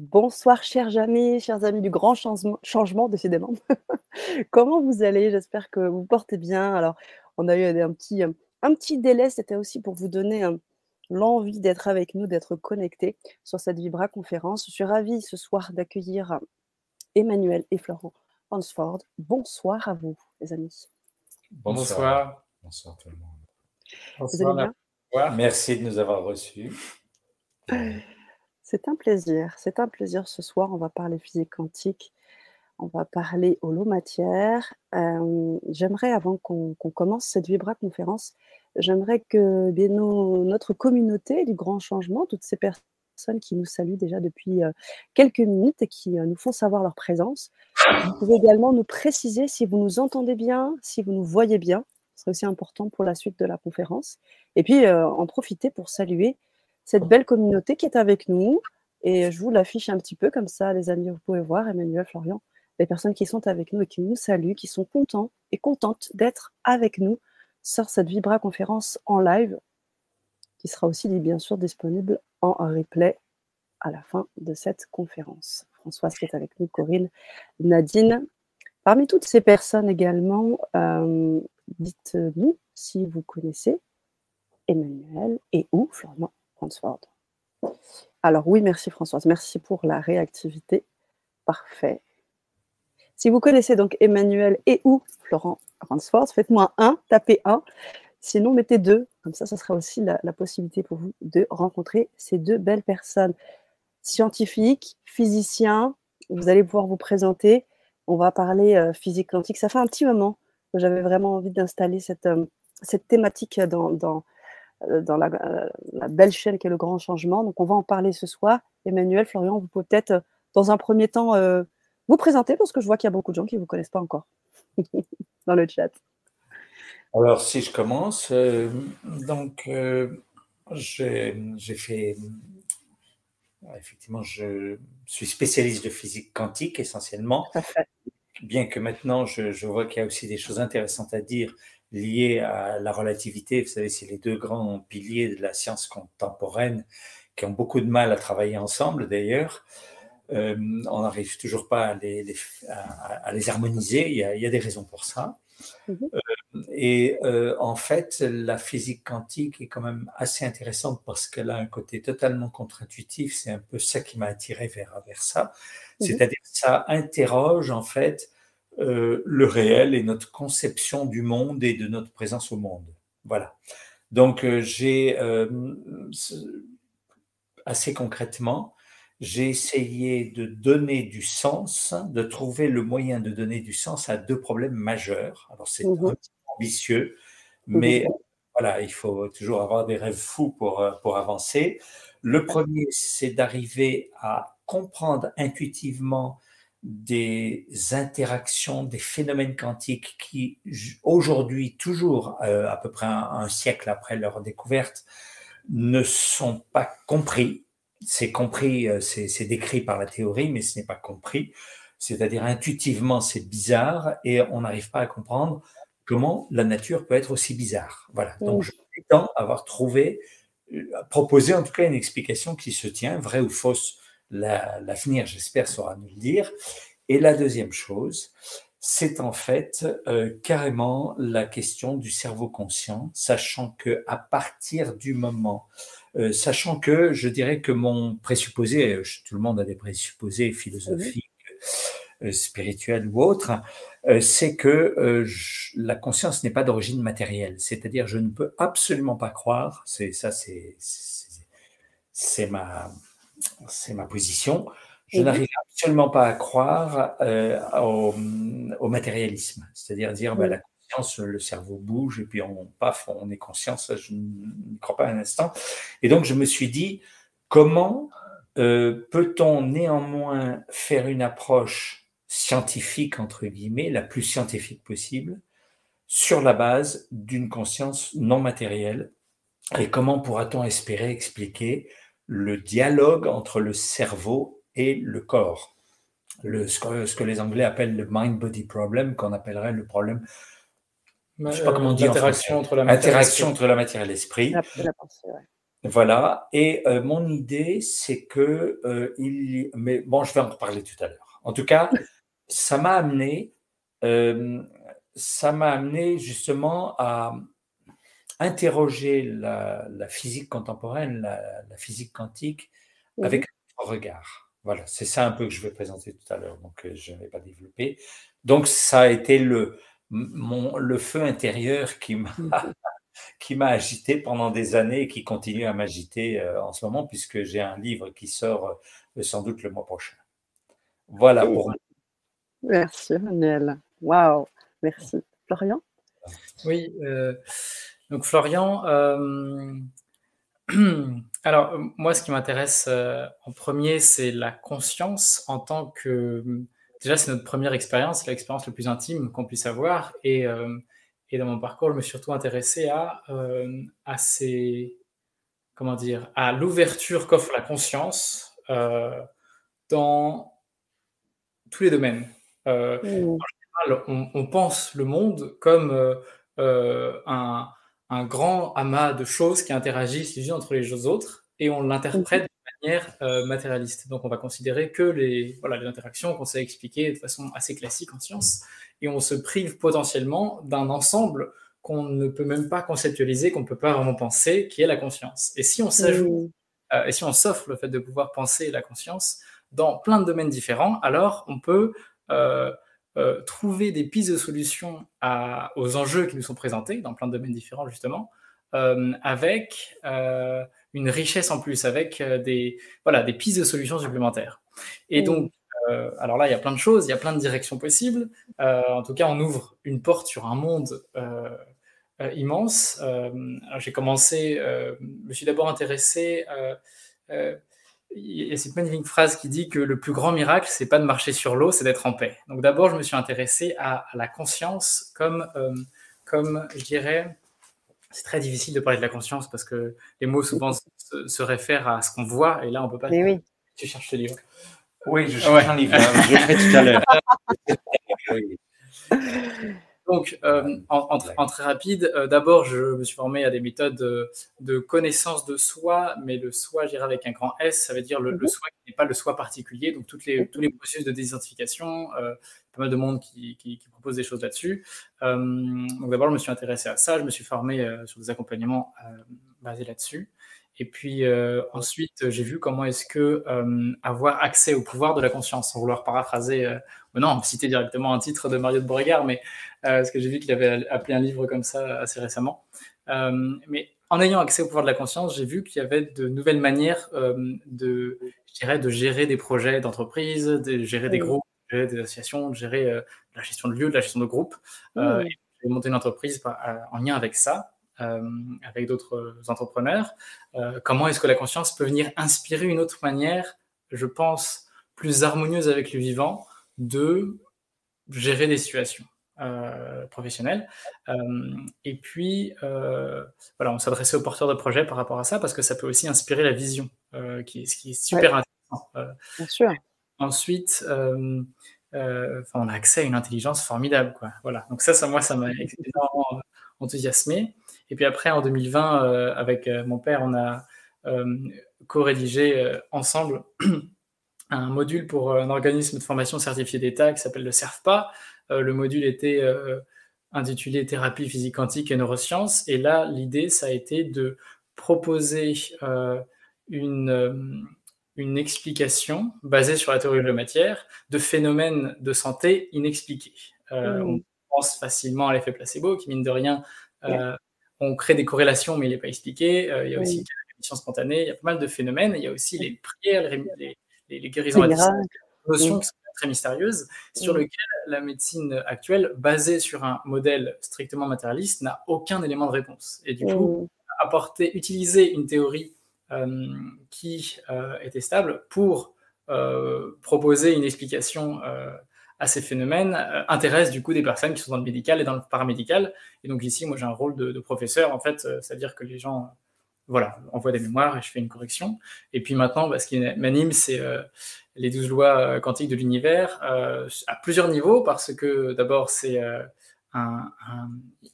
Bonsoir, chers amis, chers amis du grand changement, décidément. Comment vous allez? J'espère que vous portez bien. Alors, on a eu un petit, un petit délai, c'était aussi pour vous donner l'envie d'être avec nous, d'être connecté sur cette Vibra conférence. Je suis ravie ce soir d'accueillir Emmanuel et Florent Hansford. Bonsoir à vous, les amis. Bonsoir. Bonsoir, tout le monde. Vous allez bien? Merci de nous avoir reçus. C'est un plaisir, c'est un plaisir ce soir. On va parler physique quantique, on va parler holo-matière. j'aimerais, avant qu'on commence cette Vibra conférence, j'aimerais que bien, notre communauté du grand changement, toutes ces personnes qui nous saluent déjà depuis quelques minutes et qui nous font savoir leur présence, vous pouvez également nous préciser si vous nous entendez bien, si vous nous voyez bien. Ce serait aussi important pour la suite de la conférence. Et puis, en profiter pour saluer cette belle communauté qui est avec nous. Et je vous l'affiche un petit peu comme ça, les amis, vous pouvez voir, Emmanuel, Florian, les personnes qui sont avec nous et qui nous saluent, qui sont contents et contentes d'être avec nous sur cette Vibra conférence en live, qui sera aussi bien sûr disponible en replay à la fin de cette conférence. Françoise qui est avec nous, Corinne, Nadine. Parmi toutes ces personnes également, euh, dites-nous si vous connaissez Emmanuel et ou Florian Alors oui, merci Françoise. Merci pour la réactivité. Parfait. Si vous connaissez donc Emmanuel et ou Florent Ransford, faites-moi un, tapez un. Sinon, mettez deux. Comme ça, ce sera aussi la, possibilité pour vous de rencontrer ces deux belles personnes. Scientifiques, physiciens, vous allez pouvoir vous présenter. On va parler euh, physique quantique. Ça fait un petit moment que j'avais vraiment envie d'installer cette, euh, thématique dans, dans, dans euh, la, belle chaîne qui est le grand changement. Donc, on va en parler ce soir. Emmanuel, Florian, vous pouvez peut-être, euh, dans un premier temps, vous présenter parce que je vois qu'il y a beaucoup de gens qui ne vous connaissent pas encore dans le chat. Alors, si je commence, donc, j'ai fait. Effectivement, je suis spécialiste de physique quantique essentiellement. Bien que maintenant, je, je vois qu'il y a aussi des choses intéressantes à dire liées à la relativité. Vous savez, c'est les deux grands piliers de la science contemporaine qui ont beaucoup de mal à travailler ensemble d'ailleurs. Euh, on n'arrive toujours pas à les, à, les harmoniser, il y, a, il y, a, des raisons pour ça. Mhm. Euh, et euh, en fait, la physique quantique est quand même assez intéressante parce qu'elle a un côté totalement contre-intuitif. C'est un peu ça qui m'a attiré vers, vers ça. Mhm. C'est-à-dire ça interroge en fait euh, le réel et notre conception du monde et de notre présence au monde. Voilà. Donc, euh, j'ai euh, assez concrètement, j'ai essayé de donner du sens, de trouver le moyen de donner du sens à deux problèmes majeurs. Alors, c'est mmh un petit peu ambitieux, mais voilà, il faut toujours avoir des rêves fous pour, pour avancer. Le premier, c'est d'arriver à comprendre intuitivement des interactions, des phénomènes quantiques qui, aujourd'hui, toujours euh, à peu près un, siècle après leur découverte, ne sont pas compris. C'est compris, euh, c'est décrit par la théorie, mais ce n'est pas compris. C'est-à-dire intuitivement, c'est bizarre et on n'arrive pas à comprendre comment la nature peut être aussi bizarre. Voilà. Donc, je prétends avoir trouvé, euh, proposé en tout cas une explication qui se tient, vraie ou fausse l'avenir, j'espère, saura nous le dire. Et la deuxième chose, c'est en fait euh, carrément la question du cerveau conscient, sachant que à partir du moment, euh, sachant que je dirais que mon présupposé, euh, tout le monde a des présupposés philosophiques, spirituels ou autres, c'est que la conscience n'est pas d'origine matérielle. C'est-à-dire, je ne peux absolument pas croire, c'est ça, c'est c'est ma c'est ma position. Je n'arrive absolument pas à croire euh, au, matérialisme, c'est-à-dire dire, bah, la conscience, le cerveau bouge et puis on paf, on est conscient. je ne crois pas un instant. Et donc je me suis dit, comment euh, peut-on néanmoins faire une approche scientifique entre guillemets, la plus scientifique possible, sur la base d'une conscience non matérielle? Et comment pourra-t-on espérer expliquer le dialogue entre le cerveau et le corps. Le, ce, que, les Anglais appellent le mind-body problem, qu'on appellerait le problème. Je sais pas comment on dit. Interaction entre la matière, Interaction entre la matière et l'esprit. Voilà. Et mon idée, c'est que il. Mais bon, je vais en reparler tout à l'heure. En tout cas, ça m'a amené, ça m'a amené justement à interroger la, physique contemporaine, la, physique quantique, avec un regard. Voilà, c'est ça un peu que je vais présenter tout à l'heure, donc je ne vais pas développer. Donc ça a été le, mon, le feu intérieur qui m'a qui m'a agité pendant des années et qui continue à m'agiter euh, en ce moment, puisque j'ai un livre qui sort euh, sans doute le mois prochain. Voilà pour moi. Merci, Manuel. Waouh, merci. Florian? Oui, euh, donc Florian, alors moi, ce qui m'intéresse en premier, c'est la conscience en tant que. Déjà, c'est notre première expérience, l'expérience la plus intime qu'on puisse avoir. Et et dans mon parcours, je me suis surtout intéressé à, euh, à comment dire, à l'ouverture qu'offre la conscience euh, dans tous les domaines. Euh, mmh. En général, on, pense le monde comme un, un, grand amas de choses qui interagissent les unes entre les autres et on l'interprète de manière matérialiste. Donc on va considérer que les, voilà, les interactions qu'on sait expliquer de façon assez classique en science et on se prive potentiellement d'un ensemble qu'on ne peut même pas conceptualiser, qu'on ne peut pas vraiment penser, qui est la conscience. Et si on s'ajoute, euh, et si on s'offre le fait de pouvoir penser la conscience dans plein de domaines différents, alors on peut euh, euh, trouver des pistes de solutions à, aux enjeux qui nous sont présentés dans plein de domaines différents justement, avec une richesse en plus, avec des, voilà, des pistes de solutions supplémentaires. Et donc, euh, alors là, il y a plein de choses, il y a plein de directions possibles. Euh, en tout cas, on ouvre une porte sur un monde euh, immense. J'ai commencé, je me suis d'abord intéressé. Il y a cette magnifique phrase qui dit que le plus grand miracle, c'est pas de marcher sur l'eau, c'est d'être en paix. Donc d'abord, je me suis intéressé à, la conscience comme, comme je dirais, c'est très difficile de parler de la conscience parce que les mots souvent se, réfèrent à ce qu'on voit et là on peut pas. Mais oui. Tu cherches ce livre. Oui, je cherche un livre, je l'ai fait tout à l'heure. Donc, euh, en, très rapide, euh, d'abord, je me suis formé à des méthodes de, connaissance de soi, mais le soi, j'irai avec un grand S, ça veut dire le, mhm. soi qui n'est pas le soi particulier, donc toutes les, tous les processus de désidentification, euh, pas mal de monde qui, qui, qui propose des choses là-dessus. donc d'abord, je me suis intéressé à ça, je me suis formé sur des accompagnements basés là-dessus. Et puis euh, ensuite, j'ai vu comment est-ce que euh, avoir accès au pouvoir de la conscience, sans vouloir paraphraser, euh, non, citer directement un titre de Mario de Beauregard, mais parce que j'ai vu qu'il avait appelé un livre comme ça assez récemment. mais en ayant accès au pouvoir de la conscience, j'ai vu qu'il y avait de nouvelles manières de, je dirais, de gérer des projets d'entreprise, de gérer des groupes, de gérer des associations, de gérer la gestion de lieux, de la gestion de groupes. j'ai monté une entreprise en lien avec ça. Euh, avec d'autres entrepreneurs. Euh, comment est-ce que la conscience peut venir inspirer une autre manière, je pense, plus harmonieuse avec le vivant de gérer des situations euh, professionnelles. et puis, voilà, on s'adressait aux porteurs de projets par rapport à ça parce que ça peut aussi inspirer la vision, qui, ce qui est super intéressant. Bien sûr. Ensuite, on a accès à une intelligence formidable. Quoi. Voilà. Donc ça, ça moi, ça m'a énormément enthousiasmé. Et puis après, en 2020, euh, avec euh, mon père, on a euh, co-rédigé ensemble un module pour un organisme de formation certifié d'État qui s'appelle le CERFPA. le module était intitulé Thérapie physique quantique et neurosciences. Et là, l'idée, ça a été de proposer une, une explication basée sur la théorie de la matière de phénomènes de santé inexpliqués. Mmh. On pense facilement à l'effet placebo, qui mine de rien on crée des corrélations, mais il n'est pas expliqué. Euh, il y a aussi la rémission spontanée, il y a pas mal de phénomènes. Il y a aussi les prières, les, les, guérisons à distance, des notions qui sont très mystérieuses, sur lesquelles la médecine actuelle, basée sur un modèle strictement matérialiste, n'a aucun élément de réponse. Et du coup, apporter, utiliser une théorie euh, qui euh, était stable pour proposer une explication à ces phénomènes euh, intéressent du coup des personnes qui sont dans le médical et dans le paramédical. Et donc ici, moi j'ai un rôle de, professeur, en fait, euh, c'est-à-dire que les gens voilà, envoient des mémoires et je fais une correction. Et puis maintenant, bah, ce qui m'anime, c'est euh, les douze lois quantiques de l'univers à plusieurs niveaux, parce que d'abord, c'est un,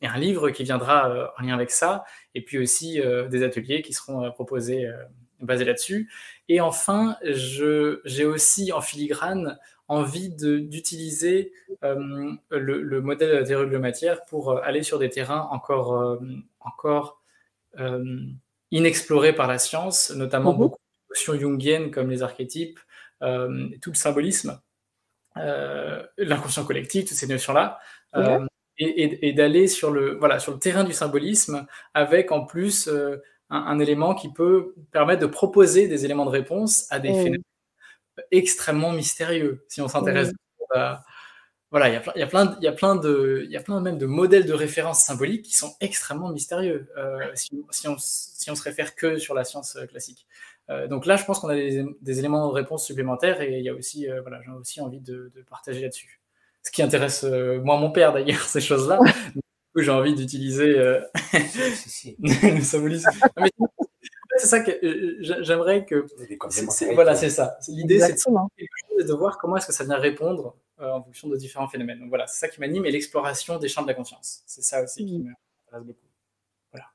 un, livre qui viendra en lien avec ça, et puis aussi des ateliers qui seront proposés basés là-dessus. Et enfin, j'ai aussi en filigrane envie d'utiliser euh, le, modèle de la matière pour euh, aller sur des terrains encore, euh, encore inexplorés par la science, notamment mhm. beaucoup de notions jungiennes comme les archétypes, tout le symbolisme, l'inconscient collectif, toutes ces notions-là. et, d'aller sur le, voilà, sur le terrain du symbolisme avec en plus un, élément qui peut permettre de proposer des éléments de réponse à des phénomènes extrêmement mystérieux. Si on s'intéresse à. Voilà, il y a plein, il y a plein, il y a plein de, il y a plein même de modèles de référence symboliques qui sont extrêmement mystérieux euh, si, si, on, si, on, se réfère que sur la science euh, classique. Euh, donc là, je pense qu'on a des, des, éléments de réponse supplémentaires et il y a aussi, voilà, j'ai aussi envie de, de partager là-dessus. Ce qui intéresse moi, mon père d'ailleurs, ces choses-là. j'ai envie d'utiliser le symbolisme c'est ça que euh, j'aimerais que. Voilà, c'est ça. L'idée, c'est de, voir comment est-ce que ça vient répondre euh, en fonction de différents phénomènes. Donc voilà, c'est ça qui m'anime et l'exploration des champs de la conscience. C'est ça aussi qui m'intéresse beaucoup.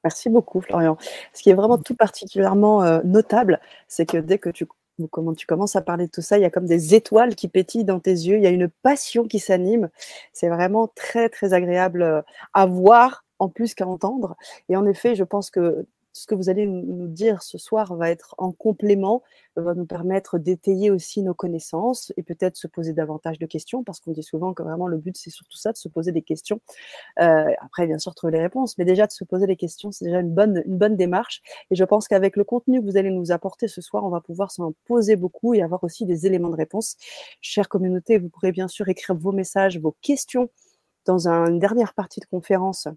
Merci beaucoup, Florian. Ce qui est vraiment tout particulièrement euh, notable, c'est que dès que tu, comment tu commences à parler de tout ça, il y a comme des étoiles qui pétillent dans tes yeux, il y a une passion qui s'anime. C'est vraiment très, très agréable à voir en plus qu'à entendre. Et en effet, je pense que ce que vous allez nous dire ce soir va être en complément, va nous permettre d'étayer aussi nos connaissances et peut-être se poser davantage de questions, parce qu'on dit souvent que vraiment le but, c'est surtout ça, de se poser des questions. Euh, après, bien sûr, trouver les réponses, mais déjà de se poser des questions, c'est déjà une bonne, une bonne démarche. Et je pense qu'avec le contenu que vous allez nous apporter ce soir, on va pouvoir s'en poser beaucoup et avoir aussi des éléments de réponse. Chère communauté, vous pourrez bien sûr écrire vos messages, vos questions dans une dernière partie de conférence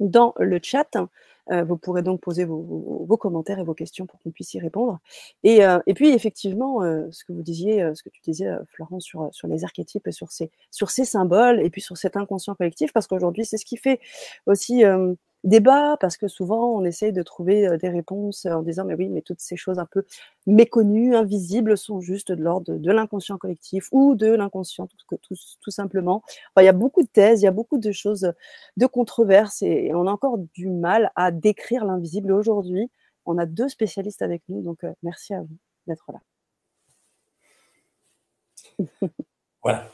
dans le chat. Euh, vous pourrez donc poser vos, commentaires et vos questions pour qu'on puisse y répondre. Et, euh, puis, effectivement, euh, ce que vous disiez, ce que tu disais, Florence, sur, sur les archétypes et sur ces symboles, et puis sur cet inconscient collectif, parce qu'aujourd'hui, c'est ce qui fait aussi débat parce que souvent on essaye de trouver des réponses en disant mais oui mais toutes ces choses un peu méconnues, invisibles sont juste de l'ordre de, l'inconscient collectif ou de l'inconscient tout, tout, tout, simplement. il y a beaucoup de thèses, il y a beaucoup de choses de controverses et on a encore du mal à décrire l'invisible aujourd'hui. On a deux spécialistes avec nous donc merci à vous d'être là. voilà.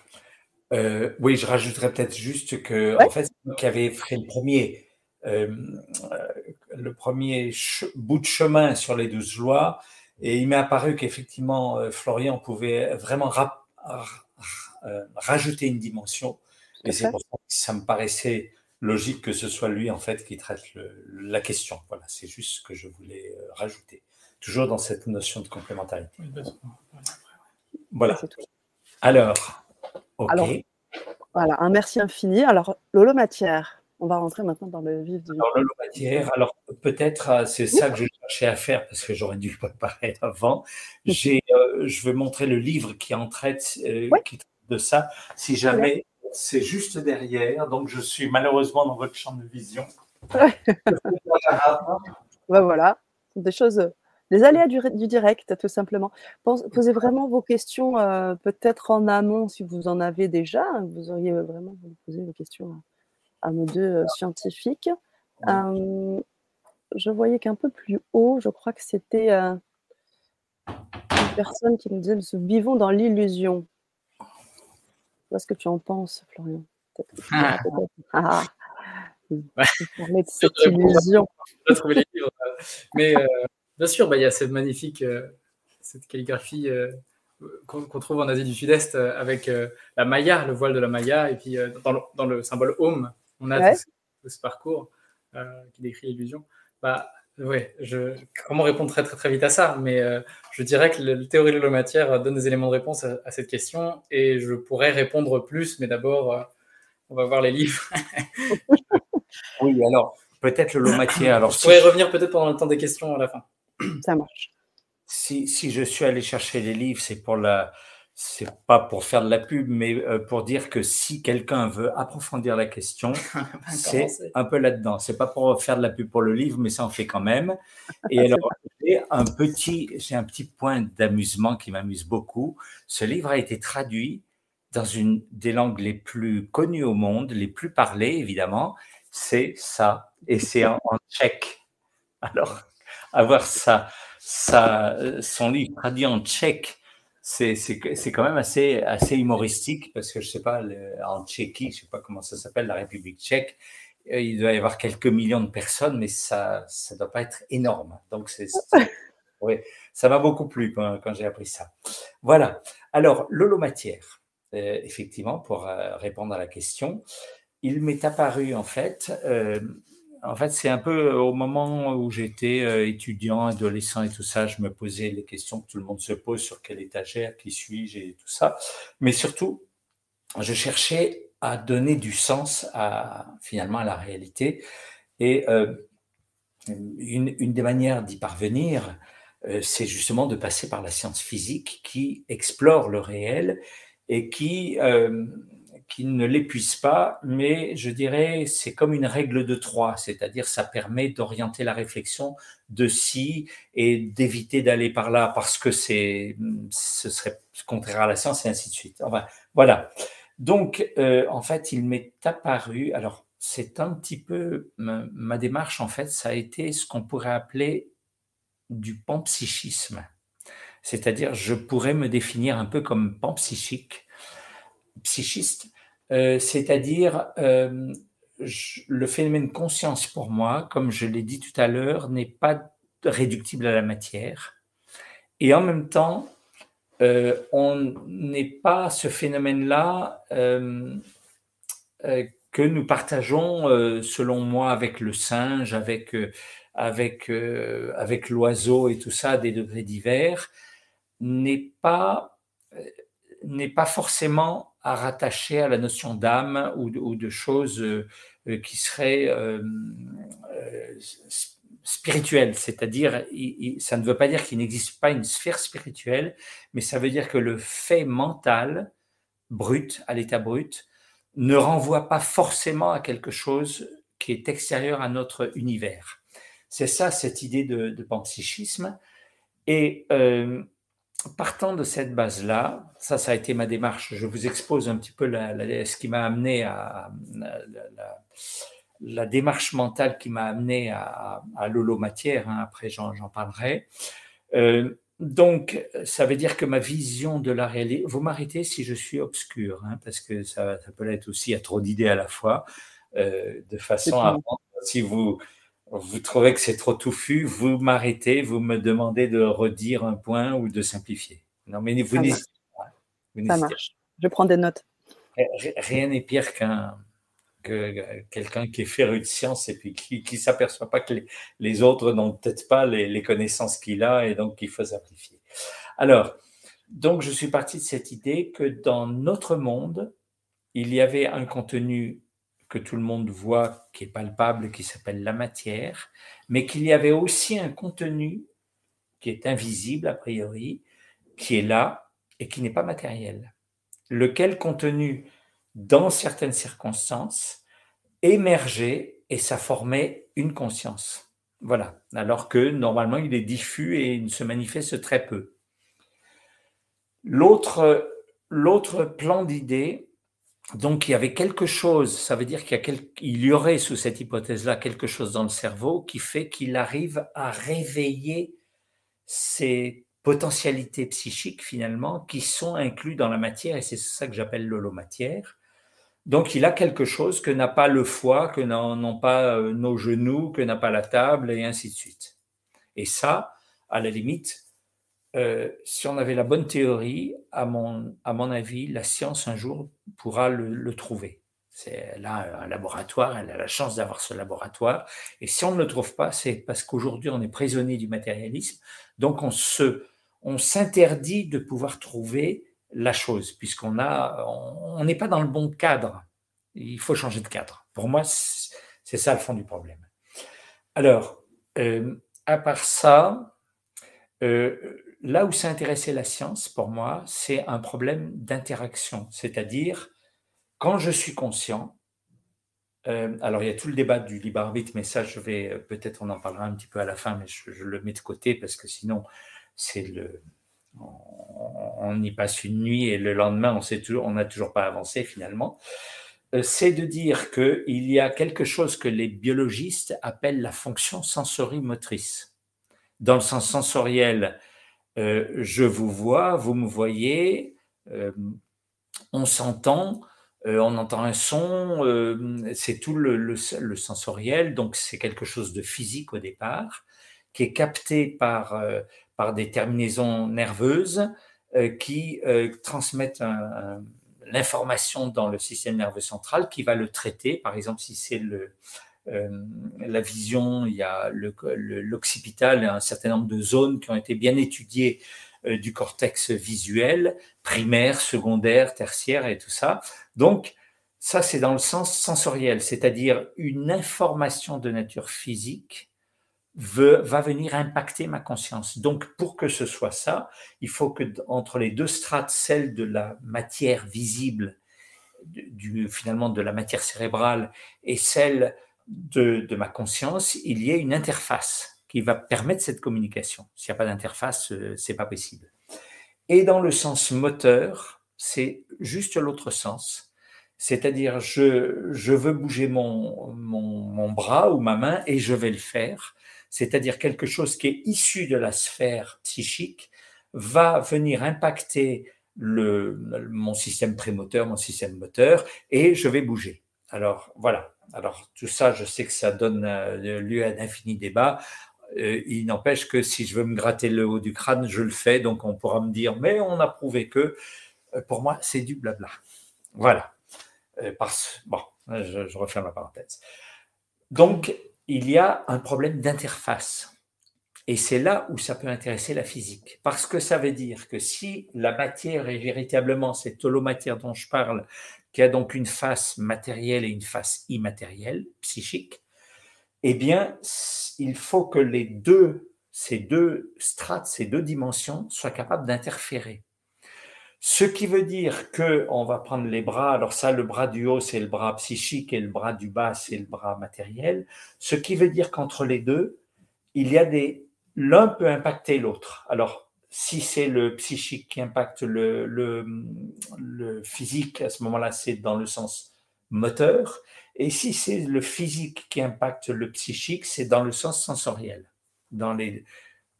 Euh, oui, je rajouterais peut-être juste que, en fait, c'est moi qui avais fait le premier le premier bout de chemin sur les douze lois. Et il m'est apparu qu'effectivement, euh, Florian pouvait vraiment euh, rajouter une dimension. Et c'est pour ça que ça me paraissait logique que ce soit lui, en fait, qui traite la question. Voilà, c'est juste ce que je voulais rajouter. Toujours dans cette notion de complémentarité. Voilà. Alors, OK. Alors, voilà, un merci infini. Alors, Lolo Matière, on va rentrer maintenant dans le vif du. Alors, alors peut-être, euh, c'est ça que je cherchais à faire parce que j'aurais dû préparer avant. J'ai, euh, je vais montrer le livre qui en traite, euh, qui traite de ça. Si jamais c'est juste derrière, donc je suis malheureusement dans votre champ de vision. ben voilà, des choses, des aléas du, direct, tout simplement. Posez vraiment vos questions, peut-être en amont si vous en avez déjà. Vous auriez vraiment poser vos questions à nos deux euh, scientifiques. Euh, je voyais qu'un peu plus haut, je crois que c'était euh, une personne qui nous disait Nous vivons dans l'illusion. Qu'est-ce que tu en penses, Florian? Ah. ah. de cette illusion. Mais bien sûr, bah, il y a cette magnifique cette calligraphie qu'on trouve en Asie du Sud-Est avec la Maya, le voile de la Maya, et puis dans le, dans, le, symbole Om, on a ce, parcours euh, qui décrit l'illusion. Bah, ouais, je, comment répondre très, très, très vite à ça Mais euh, je dirais que la théorie de la matière donne des éléments de réponse à, cette question et je pourrais répondre plus, mais d'abord, euh, on va voir les livres. oui, alors, peut-être le matière. Alors, je pourrais revenir peut-être pendant le temps des questions à la fin. Ça marche. Si, si je suis allé chercher les livres, c'est pour la, c'est pas pour faire de la pub, mais euh, pour dire que si quelqu'un veut approfondir la question, c'est un peu là-dedans. C'est pas pour faire de la pub pour le livre, mais ça en fait quand même. Et alors, j'ai un petit, j'ai un petit point d'amusement qui m'amuse beaucoup. Ce livre a été traduit dans une des langues les plus connues au monde, les plus parlées évidemment, c'est ça, et c'est en, tchèque. Alors, avoir ça, ça, son livre traduit en tchèque, c'est quand même assez, assez humoristique parce que je sais pas, en Tchéquie, je sais pas comment ça s'appelle, la République tchèque, euh, il doit y avoir quelques millions de personnes, mais ça ne doit pas être énorme. Donc, c'est, oui, ça m'a beaucoup plu quand, j'ai appris ça. Voilà. Alors, l'holomatière, euh, effectivement, pour euh, répondre à la question, il m'est apparu en fait, en fait, c'est un peu au moment où j'étais étudiant, adolescent et tout ça, je me posais les questions que tout le monde se pose sur quelle étagère, qui suis-je et tout ça. Mais surtout, je cherchais à donner du sens à finalement à la réalité. Et euh, une, des manières d'y parvenir, euh, c'est justement de passer par la science physique qui explore le réel et qui, euh, qui ne l'épuise pas, mais je dirais c'est comme une règle de trois, c'est-à-dire ça permet d'orienter la réflexion de si et d'éviter d'aller par là parce que c'est ce serait contraire à la science et ainsi de suite. Enfin, voilà. Donc, euh, en fait, il m'est apparu, alors c'est un petit peu, ma, démarche, en fait, ça a été ce qu'on pourrait appeler du panpsychisme. C'est-à-dire, je pourrais me définir un peu comme panpsychique, psychiste, euh, c'est-à-dire euh, le phénomène conscience pour moi, comme je l'ai dit tout à l'heure, n'est pas réductible à la matière. Et en même temps, euh, on n'est pas ce phénomène-là euh, euh, que nous partageons, selon moi, avec le singe, avec, avec, avec l'oiseau et tout ça, des degrés divers, n'est pas, n'est pas forcément à rattacher à la notion d'âme ou, de choses qui seraient spirituel, c'est-à-dire, ça ne veut pas dire qu'il n'existe pas une sphère spirituelle, mais ça veut dire que le fait mental, brut, à l'état brut, ne renvoie pas forcément à quelque chose qui est extérieur à notre univers. C'est ça, cette idée de, de panpsychisme. Et euh, partant de cette base-là, ça, ça a été ma démarche. Je vous expose un petit peu ce qui m'a amené à, la, la démarche mentale qui m'a amené à, à l'holomatière, hein, après j'en parlerai. Euh, donc, ça veut dire que ma vision de la réalité, vous m'arrêtez si je suis obscur, hein, parce que ça, peut être aussi à trop d'idées à la fois, euh, de façon à, si vous, vous trouvez que c'est trop touffu, vous m'arrêtez, vous me demandez de redire un point ou de simplifier. Non, mais vous n'hésitez pas. Ça marche. Je prends des notes. Rien n'est pire qu'un quelqu'un qui est féru de science et puis qui ne s'aperçoit pas que les, autres n'ont peut-être pas les, connaissances qu'il a et donc qu'il faut simplifier. Alors, donc je suis parti de cette idée que dans notre monde, il y avait un contenu que tout le monde voit, qui est palpable, qui s'appelle la matière, mais qu'il y avait aussi un contenu qui est invisible a priori, qui est là et qui n'est pas matériel. Lequel contenu dans certaines circonstances, émergeait et ça formait une conscience. Voilà. Alors que normalement, il est diffus et il se manifeste très peu. L'autre, plan d'idée, donc il y avait quelque chose, ça veut dire qu'il y, aurait sous cette hypothèse-là quelque chose dans le cerveau qui fait qu'il arrive à réveiller ces potentialités psychiques finalement qui sont incluses dans la matière et c'est ça que j'appelle l'holomatière donc, il a quelque chose que n'a pas le foie, que n'ont pas euh, nos genoux, que n'a pas la table, et ainsi de suite. Et ça, à la limite, euh, si on avait la bonne théorie, à mon, à mon avis, la science un jour pourra le, trouver. Elle a un laboratoire, elle a la chance d'avoir ce laboratoire. Et si on ne le trouve pas, c'est parce qu'aujourd'hui, on est prisonnier du matérialisme. Donc, on se, on s'interdit de pouvoir trouver la chose, puisqu'on a, on n'est pas dans le bon cadre. Il faut changer de cadre. Pour moi, c'est ça le fond du problème. Alors, euh, à part ça, euh, là où s'est intéressée la science, pour moi, c'est un problème d'interaction. C'est-à-dire, quand je suis conscient, euh, alors il y a tout le débat du libre arbitre, mais ça, je vais peut-être on en parlera un petit peu à la fin, mais je le mets de côté parce que sinon, c'est le, on on y passe une nuit et le lendemain, on sait toujours, on n'a toujours pas avancé finalement. Euh, c'est de dire qu'il y a quelque chose que les biologistes appellent la fonction sensorimotrice. Dans le sens sensoriel, euh, je vous vois, vous me voyez, euh, on s'entend, on entend un son, c'est tout le, le, sensoriel, donc c'est quelque chose de physique au départ, qui est capté par, par des terminaisons nerveuses qui transmettent l'information dans le système nerveux central qui va le traiter. Par exemple, si c'est le, euh, la vision, il y a l'occipital, un certain nombre de zones qui ont été bien étudiées euh, du cortex visuel, primaire, secondaire, tertiaire et tout ça. Donc, ça, c'est dans le sens sensoriel, c'est-à-dire une information de nature physique va venir impacter ma conscience. Donc, pour que ce soit ça, il faut que entre les deux strates, celle de la matière visible, finalement de la matière cérébrale, et celle de, de ma conscience, il y ait une interface qui va permettre cette communication. S'il n'y a pas d'interface, euh, c'est pas possible. Et dans le sens moteur, c'est juste l'autre sens. C'est-à-dire, je, je veux bouger mon, mon, mon bras ou ma main et je vais le faire c'est-à-dire quelque chose qui est issu de la sphère psychique, va venir impacter le, mon système prémoteur, mon système moteur, et je vais bouger. Alors voilà. Alors tout ça, je sais que ça donne euh, lieu à d'infinis débats. Euh, il n'empêche que si je veux me gratter le haut du crâne, je le fais. Donc on pourra me dire, mais on a prouvé que. Euh, pour moi, c'est du blabla. Voilà. bon, je referme la parenthèse. Donc, il y a un problème d'interface. Et c'est là où ça peut intéresser la physique. Parce que ça veut dire que si la matière est véritablement cette holomatière dont je parle, qui a donc une face matérielle et une face immatérielle, psychique, eh bien, il faut que les deux, ces deux strates, ces deux dimensions soient capables d'interférer. Ce qui veut dire que on va prendre les bras. Alors ça, le bras du haut, c'est le bras psychique et le bras du bas, c'est le bras matériel. Ce qui veut dire qu'entre les deux, il y a des l'un peut impacter l'autre. Alors si c'est le psychique qui impacte le, le, le physique, à ce moment-là, c'est dans le sens moteur. Et si c'est le physique qui impacte le psychique, c'est dans le sens sensoriel. Dans les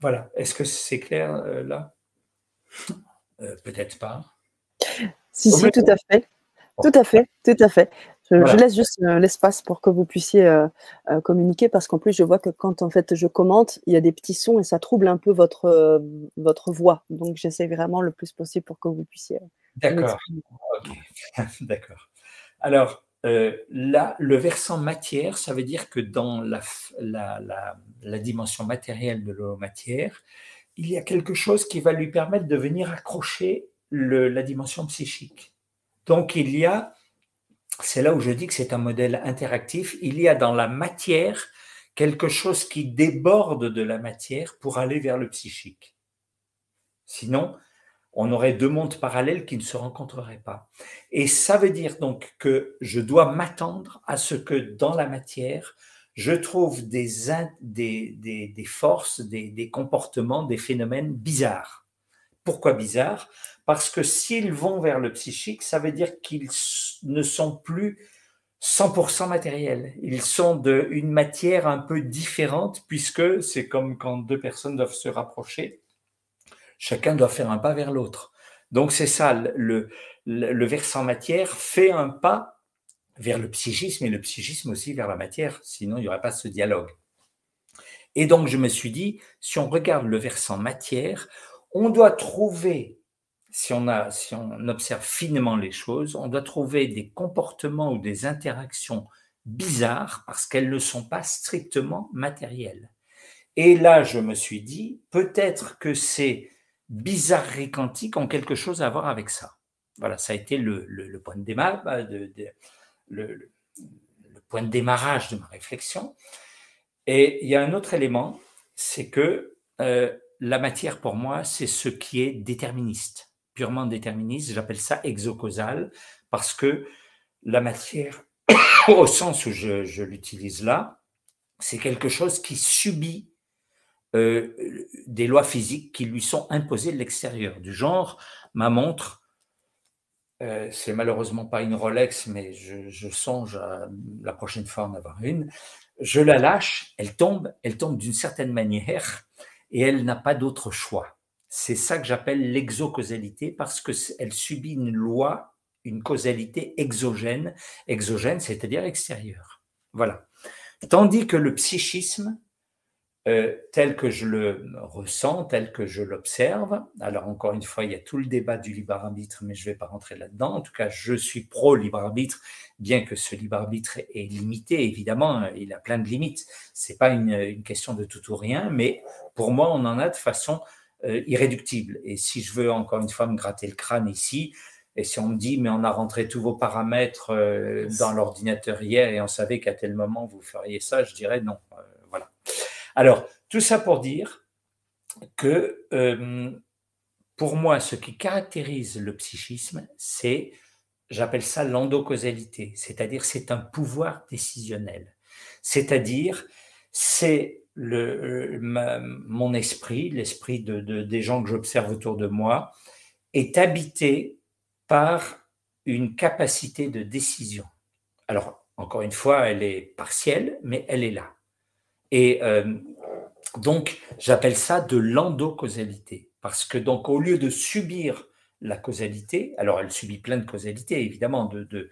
voilà. Est-ce que c'est clair euh, là? Euh, peut-être pas. Si, si, tout à fait. Tout à fait, tout à fait. Je, laisse juste euh, l'espace pour que vous puissiez euh, communiquer parce qu'en plus, je vois que quand en fait je commente, il y a des petits sons et ça trouble un peu votre, votre voix. Donc, j'essaie vraiment le plus possible pour que vous puissiez. D'accord. D'accord. Alors, là, le versant matière, ça veut dire que dans la, la, la, la dimension matérielle de l'eau matière, il y a quelque chose qui va lui permettre de venir accrocher la dimension psychique. Donc il y a, c'est là où je dis que c'est un modèle interactif, il y a dans la matière quelque chose qui déborde de la matière pour aller vers le psychique. Sinon, on aurait deux mondes parallèles qui ne se rencontreraient pas. Et ça veut dire donc que je dois m'attendre à ce que dans la matière, je trouve des, des, forces, des, comportements, des phénomènes bizarres. Pourquoi bizarres Parce que s'ils vont vers le psychique, ça veut dire qu'ils ne sont plus 100% matériels. Ils sont d'une matière un peu différente puisque c'est comme quand deux personnes doivent se rapprocher, chacun doit faire un pas vers l'autre. Donc c'est ça, le, le, le versant matière fait un pas vers le psychisme et le psychisme aussi vers la matière, sinon il n'y aurait pas ce dialogue. Et donc je me suis dit, si on regarde le versant matière, on doit trouver, si on, observe finement les choses, on doit trouver des comportements ou des interactions bizarres parce qu'elles ne sont pas strictement matérielles. Et là, je me suis dit, peut-être que ces bizarreries quantiques ont quelque chose à voir avec ça. Voilà, ça a été le, point de démarrage, bah, de, le, point de démarrage de ma réflexion. Et il y a un autre élément, c'est que euh, la matière, pour moi, c'est ce qui est déterministe, purement déterministe. J'appelle ça exocausal, parce que la matière, au sens où je, l'utilise là, c'est quelque chose qui subit euh, des lois physiques qui lui sont imposées de l'extérieur, du genre ma montre, euh, c'est malheureusement pas une Rolex, mais je, songe à la prochaine fois en avoir une. Je la lâche, elle tombe, elle tombe d'une certaine manière et elle n'a pas d'autre choix. C'est ça que j'appelle l'exocausalité parce qu'elle subit une loi, une causalité exogène, exogène, c'est-à-dire extérieure. Voilà. Tandis que le psychisme, euh, tel que je le ressens, tel que je l'observe. Alors encore une fois, il y a tout le débat du libre arbitre, mais je ne vais pas rentrer là-dedans. En tout cas, je suis pro libre arbitre, bien que ce libre arbitre est limité. Évidemment, il a plein de limites. C'est pas une, question de tout ou rien, mais pour moi, on en a de façon euh, irréductible. Et si je veux encore une fois me gratter le crâne ici, et si on me dit, mais on a rentré tous vos paramètres euh, dans l'ordinateur hier et on savait qu'à tel moment vous feriez ça, je dirais non. Alors, tout ça pour dire que euh, pour moi, ce qui caractérise le psychisme, c'est, j'appelle ça l'endocausalité, c'est-à-dire c'est un pouvoir décisionnel. C'est-à-dire, c'est le, mon esprit, l'esprit de, des gens que j'observe autour de moi, est habité par une capacité de décision. Alors, encore une fois, elle est partielle, mais elle est là. Et euh, donc, j'appelle ça de l'endocausalité. Parce que donc, au lieu de subir la causalité, alors elle subit plein de causalités, évidemment, de,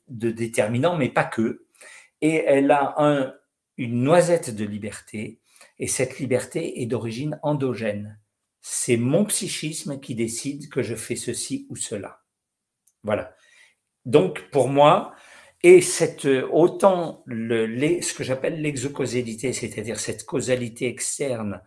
déterminants, mais pas que. Et elle a un, une noisette de liberté, et cette liberté est d'origine endogène. C'est mon psychisme qui décide que je fais ceci ou cela. Voilà. Donc, pour moi, et cette, euh, autant le, ce que j'appelle l'exocausalité, c'est-à-dire cette causalité externe,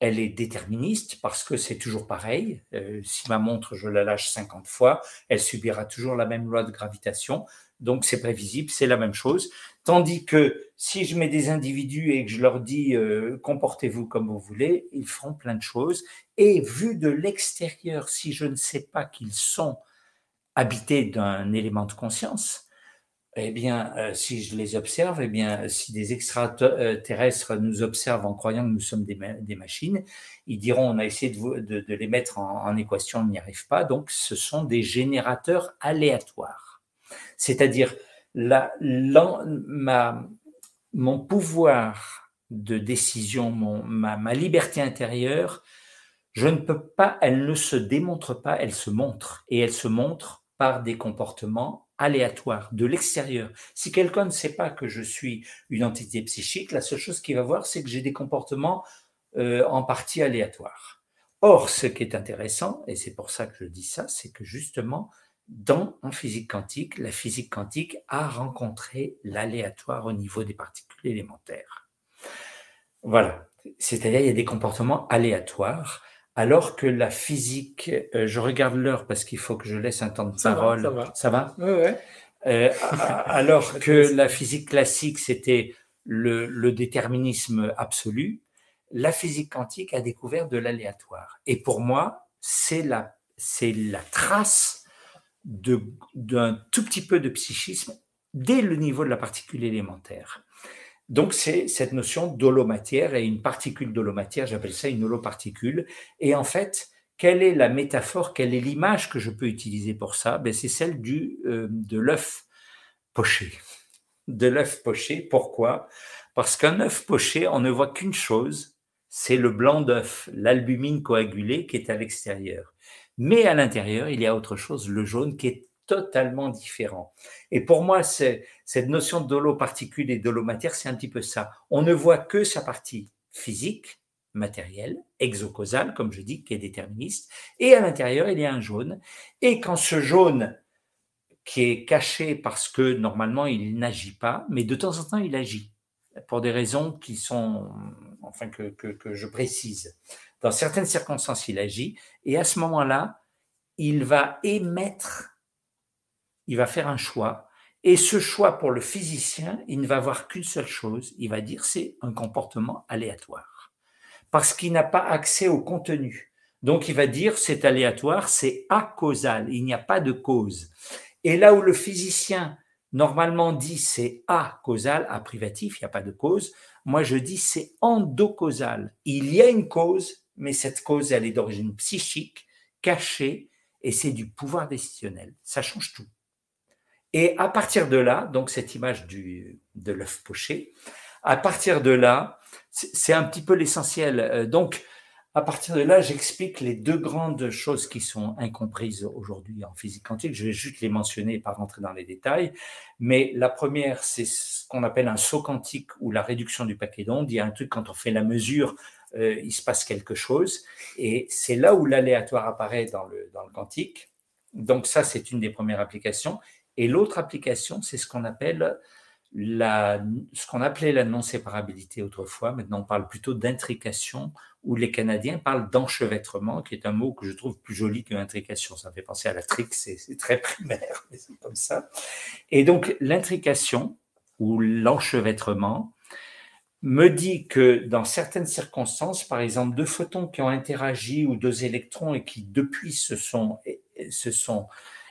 elle est déterministe parce que c'est toujours pareil. Euh, si ma montre, je la lâche 50 fois, elle subira toujours la même loi de gravitation. Donc c'est prévisible, c'est la même chose. Tandis que si je mets des individus et que je leur dis euh, comportez-vous comme vous voulez, ils feront plein de choses. Et vu de l'extérieur, si je ne sais pas qu'ils sont habités d'un élément de conscience, eh bien, euh, si je les observe, eh bien, si des extraterrestres nous observent en croyant que nous sommes des, machines, ils diront on a essayé de, les mettre en, équation, on n'y arrive pas. Donc, ce sont des générateurs aléatoires. C'est-à-dire, mon pouvoir de décision, ma, ma liberté intérieure, je ne peux pas, elle ne se démontre pas, elle se montre. Et elle se montre par des comportements aléatoire de l'extérieur. Si quelqu'un ne sait pas que je suis une entité psychique, la seule chose qu'il va voir, c'est que j'ai des comportements euh, en partie aléatoires. Or, ce qui est intéressant, et c'est pour ça que je dis ça, c'est que justement, dans en physique quantique, la physique quantique a rencontré l'aléatoire au niveau des particules élémentaires. Voilà. C'est-à-dire, il y a des comportements aléatoires alors que la physique, euh, je regarde l'heure parce qu'il faut que je laisse un temps de parole. ça va. Ça va? Oui. Euh, alors que la physique classique, c'était le, déterminisme absolu, la physique quantique a découvert de l'aléatoire. Et pour moi, c'est la, c'est la trace d'un tout petit peu de psychisme dès le niveau de la particule élémentaire. Donc, c'est cette notion d'holomatière et une particule d'holomatière, j'appelle ça une holoparticule. Et en fait, quelle est la métaphore, quelle est l'image que je peux utiliser pour ça? Ben, C'est celle du, euh, de l'œuf poché. De l'œuf poché, pourquoi? Parce qu'un œuf poché, on ne voit qu'une chose, c'est le blanc d'œuf, l'albumine coagulée qui est à l'extérieur. Mais à l'intérieur, il y a autre chose, le jaune qui est totalement différent. Et pour moi, cette notion d'holo-particule et d'holo-matière, c'est un petit peu ça. On ne voit que sa partie physique, matérielle, exocausale, comme je dis, qui est déterministe, et à l'intérieur, il y a un jaune. Et quand ce jaune, qui est caché parce que normalement, il n'agit pas, mais de temps en temps, il agit, pour des raisons qui sont, enfin, que je précise. Dans certaines circonstances, il agit, et à ce moment-là, il va émettre il va faire un choix. Et ce choix pour le physicien, il ne va voir qu'une seule chose, il va dire c'est un comportement aléatoire. Parce qu'il n'a pas accès au contenu. Donc il va dire c'est aléatoire, c'est acausal, il n'y a pas de cause. Et là où le physicien normalement dit c'est a causal, privatif, il n'y a pas de cause, Moi, je dis c'est endocausal. Il y a une cause, mais cette cause, elle est d'origine psychique, cachée, et c'est du pouvoir décisionnel. Ça change tout. Et à partir de là, donc cette image du, de l'œuf poché, à partir de là, c'est un petit peu l'essentiel. Euh, donc, à partir de là, j'explique les deux grandes choses qui sont incomprises aujourd'hui en physique quantique. Je vais juste les mentionner et pas rentrer dans les détails. Mais la première, c'est ce qu'on appelle un saut quantique ou la réduction du paquet d'ondes. Il y a un truc, quand on fait la mesure, euh, il se passe quelque chose. Et c'est là où l'aléatoire apparaît dans le, dans le quantique. Donc ça, c'est une des premières applications. Et l'autre application, c'est ce qu'on appelait la non-séparabilité autrefois. Maintenant, on parle plutôt d'intrication, où les Canadiens parlent d'enchevêtrement, qui est un mot que je trouve plus joli que intrication. Ça fait penser à la trique, c'est très primaire, mais c'est comme ça. Et donc, l'intrication ou l'enchevêtrement me dit que dans certaines circonstances, par exemple, deux photons qui ont interagi ou deux électrons et qui depuis se sont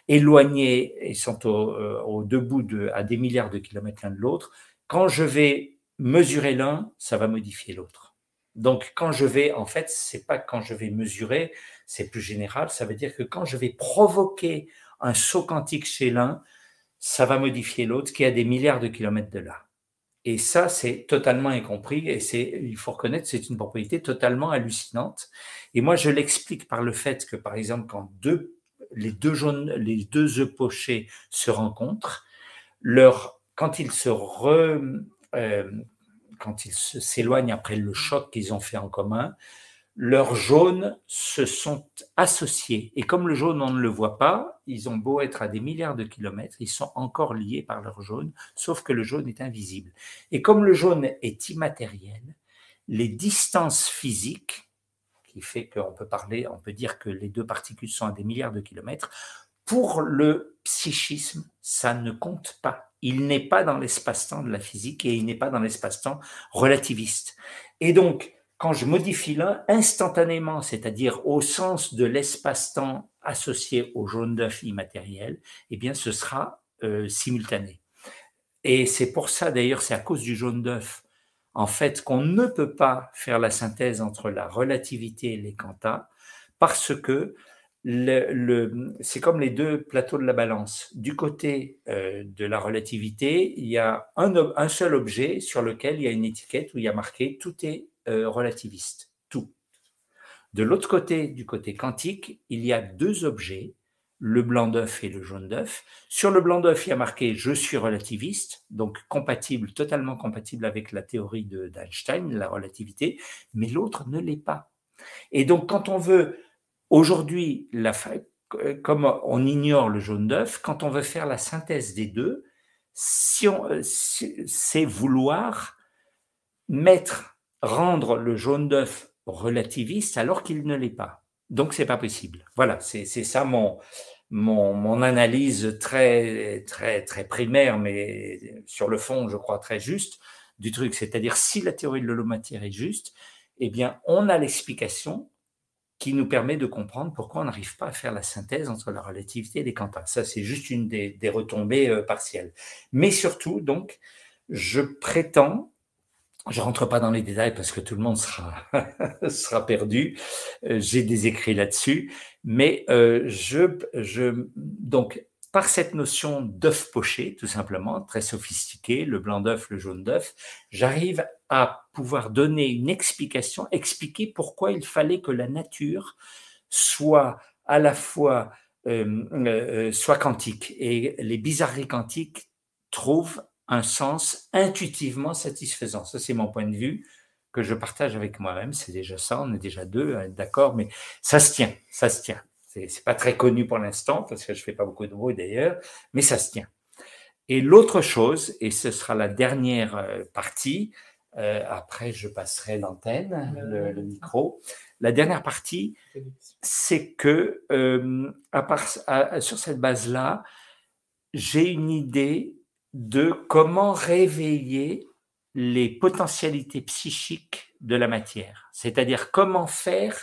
éloignés et sont au, euh, au deux bouts de, à des milliards de kilomètres l'un de l'autre, quand je vais mesurer l'un, ça va modifier l'autre. Donc, quand je vais, en fait, c'est pas quand je vais mesurer, c'est plus général. Ça veut dire que quand je vais provoquer un saut quantique chez l'un, ça va modifier l'autre qui est à des milliards de kilomètres de là. Et ça, c'est totalement incompris et c'est, il faut reconnaître, c'est une propriété totalement hallucinante. Et moi, je l'explique par le fait que, par exemple, quand deux les deux jaunes, les deux œufs pochés se rencontrent, leur, quand ils se euh, quand ils s'éloignent après le choc qu'ils ont fait en commun, leurs jaunes se sont associés. Et comme le jaune, on ne le voit pas, ils ont beau être à des milliards de kilomètres, ils sont encore liés par leur jaune, sauf que le jaune est invisible. Et comme le jaune est immatériel, les distances physiques qui fait qu'on peut parler, on peut dire que les deux particules sont à des milliards de kilomètres. Pour le psychisme, ça ne compte pas. Il n'est pas dans l'espace-temps de la physique et il n'est pas dans l'espace-temps relativiste. Et donc, quand je modifie l'un, instantanément, c'est-à-dire au sens de l'espace-temps associé au jaune d'œuf immatériel, eh bien, ce sera euh, simultané. Et c'est pour ça, d'ailleurs, c'est à cause du jaune d'œuf en fait qu'on ne peut pas faire la synthèse entre la relativité et les quantas parce que c'est comme les deux plateaux de la balance. Du côté euh, de la relativité, il y a un, seul objet sur lequel il y a une étiquette où il y a marqué tout est euh, relativiste, tout. De l'autre côté, du côté quantique, il y a deux objets le blanc d'œuf et le jaune d'œuf. Sur le blanc d'œuf, il y a marqué je suis relativiste, donc compatible, totalement compatible avec la théorie d'Einstein, la relativité, mais l'autre ne l'est pas. Et donc, quand on veut, aujourd'hui, comme on ignore le jaune d'œuf, quand on veut faire la synthèse des deux, c'est vouloir mettre, rendre le jaune d'œuf relativiste alors qu'il ne l'est pas. Donc, c'est pas possible. Voilà, c'est ça mon, mon, analyse très, très, très primaire, mais sur le fond, je crois très juste du truc. C'est-à-dire, si la théorie de l'holomatière est juste, eh bien, on a l'explication qui nous permet de comprendre pourquoi on n'arrive pas à faire la synthèse entre la relativité et les quantas. Ça, c'est juste une des, des retombées euh, partielles. Mais surtout, donc, je prétends je rentre pas dans les détails parce que tout le monde sera, sera perdu. Euh, j'ai des écrits là-dessus. Mais euh, je, je, donc, par cette notion d'œuf poché, tout simplement, très sophistiqué, le blanc d'œuf, le jaune d'œuf, j'arrive à pouvoir donner une explication, expliquer pourquoi il fallait que la nature soit à la fois euh, euh soit quantique. Et les bizarreries quantiques trouvent un sens intuitivement satisfaisant. Ça, c'est mon point de vue que je partage avec moi-même. C'est déjà ça, on est déjà deux, hein, d'accord, mais ça se tient, ça se tient. C'est pas très connu pour l'instant parce que je fais pas beaucoup de bruit d'ailleurs, mais ça se tient. Et l'autre chose, et ce sera la dernière euh, partie, euh, après je passerai l'antenne, le, micro. La dernière partie, c'est que euh, à part, sur cette base-là, j'ai une idée de comment réveiller les potentialités psychiques de la matière. C'est-à-dire comment faire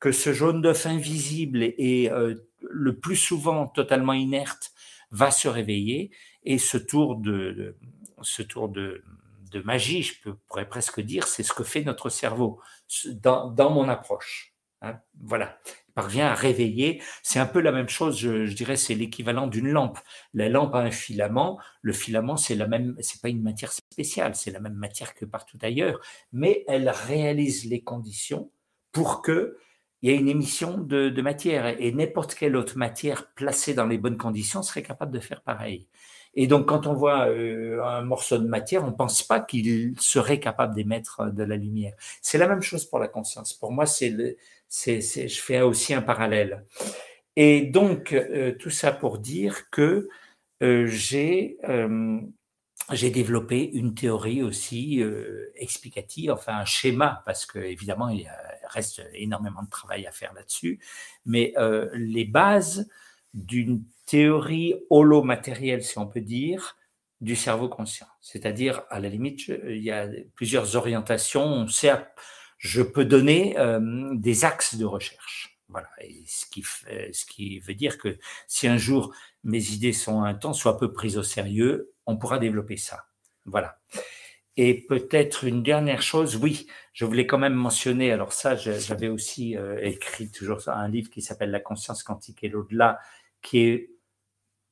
que ce jaune d'œuf invisible et euh, le plus souvent totalement inerte va se réveiller et ce tour de, ce tour de, de magie, je pourrais presque dire, c'est ce que fait notre cerveau dans, dans mon approche. Hein. voilà, il parvient à réveiller. C'est un peu la même chose, je, dirais, c'est l'équivalent d'une lampe. La lampe a un filament. Le filament, c'est la même, c'est pas une matière spéciale, c'est la même matière que partout ailleurs, mais elle réalise les conditions pour que il y ait une émission de, matière et n'importe quelle autre matière placée dans les bonnes conditions serait capable de faire pareil. Et donc, quand on voit euh, un morceau de matière, on ne pense pas qu'il serait capable d'émettre de la lumière. C'est la même chose pour la conscience. Pour moi, c'est, c'est, je fais aussi un parallèle. Et donc, euh, tout ça pour dire que euh, j'ai, j'ai développé une théorie aussi explicative, enfin un schéma, parce que évidemment, il reste énormément de travail à faire là-dessus, mais les bases d'une théorie holomatérielle, si on peut dire, du cerveau conscient. C'est-à-dire, à la limite, il y a plusieurs orientations. On sait, je peux donner euh, des axes de recherche. Voilà. Et ce qui, fait, ce qui veut dire que si un jour mes idées sont un temps soit peu prises au sérieux, on pourra développer ça. Voilà. Et peut-être une dernière chose, oui, je voulais quand même mentionner, alors ça, j'avais aussi euh, écrit toujours un livre qui s'appelle La conscience quantique et l'au-delà, qui est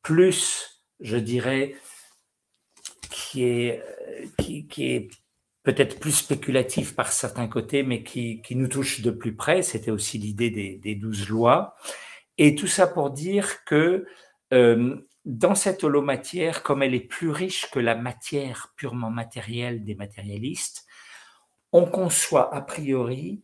plus, je dirais, qui est, qui, est peut-être plus spéculatif par certains côtés, mais qui, qui nous touche de plus près. C'était aussi l'idée des, douze lois. Et tout ça pour dire que euh, dans cette holomatière, comme elle est plus riche que la matière purement matérielle des matérialistes, on conçoit a priori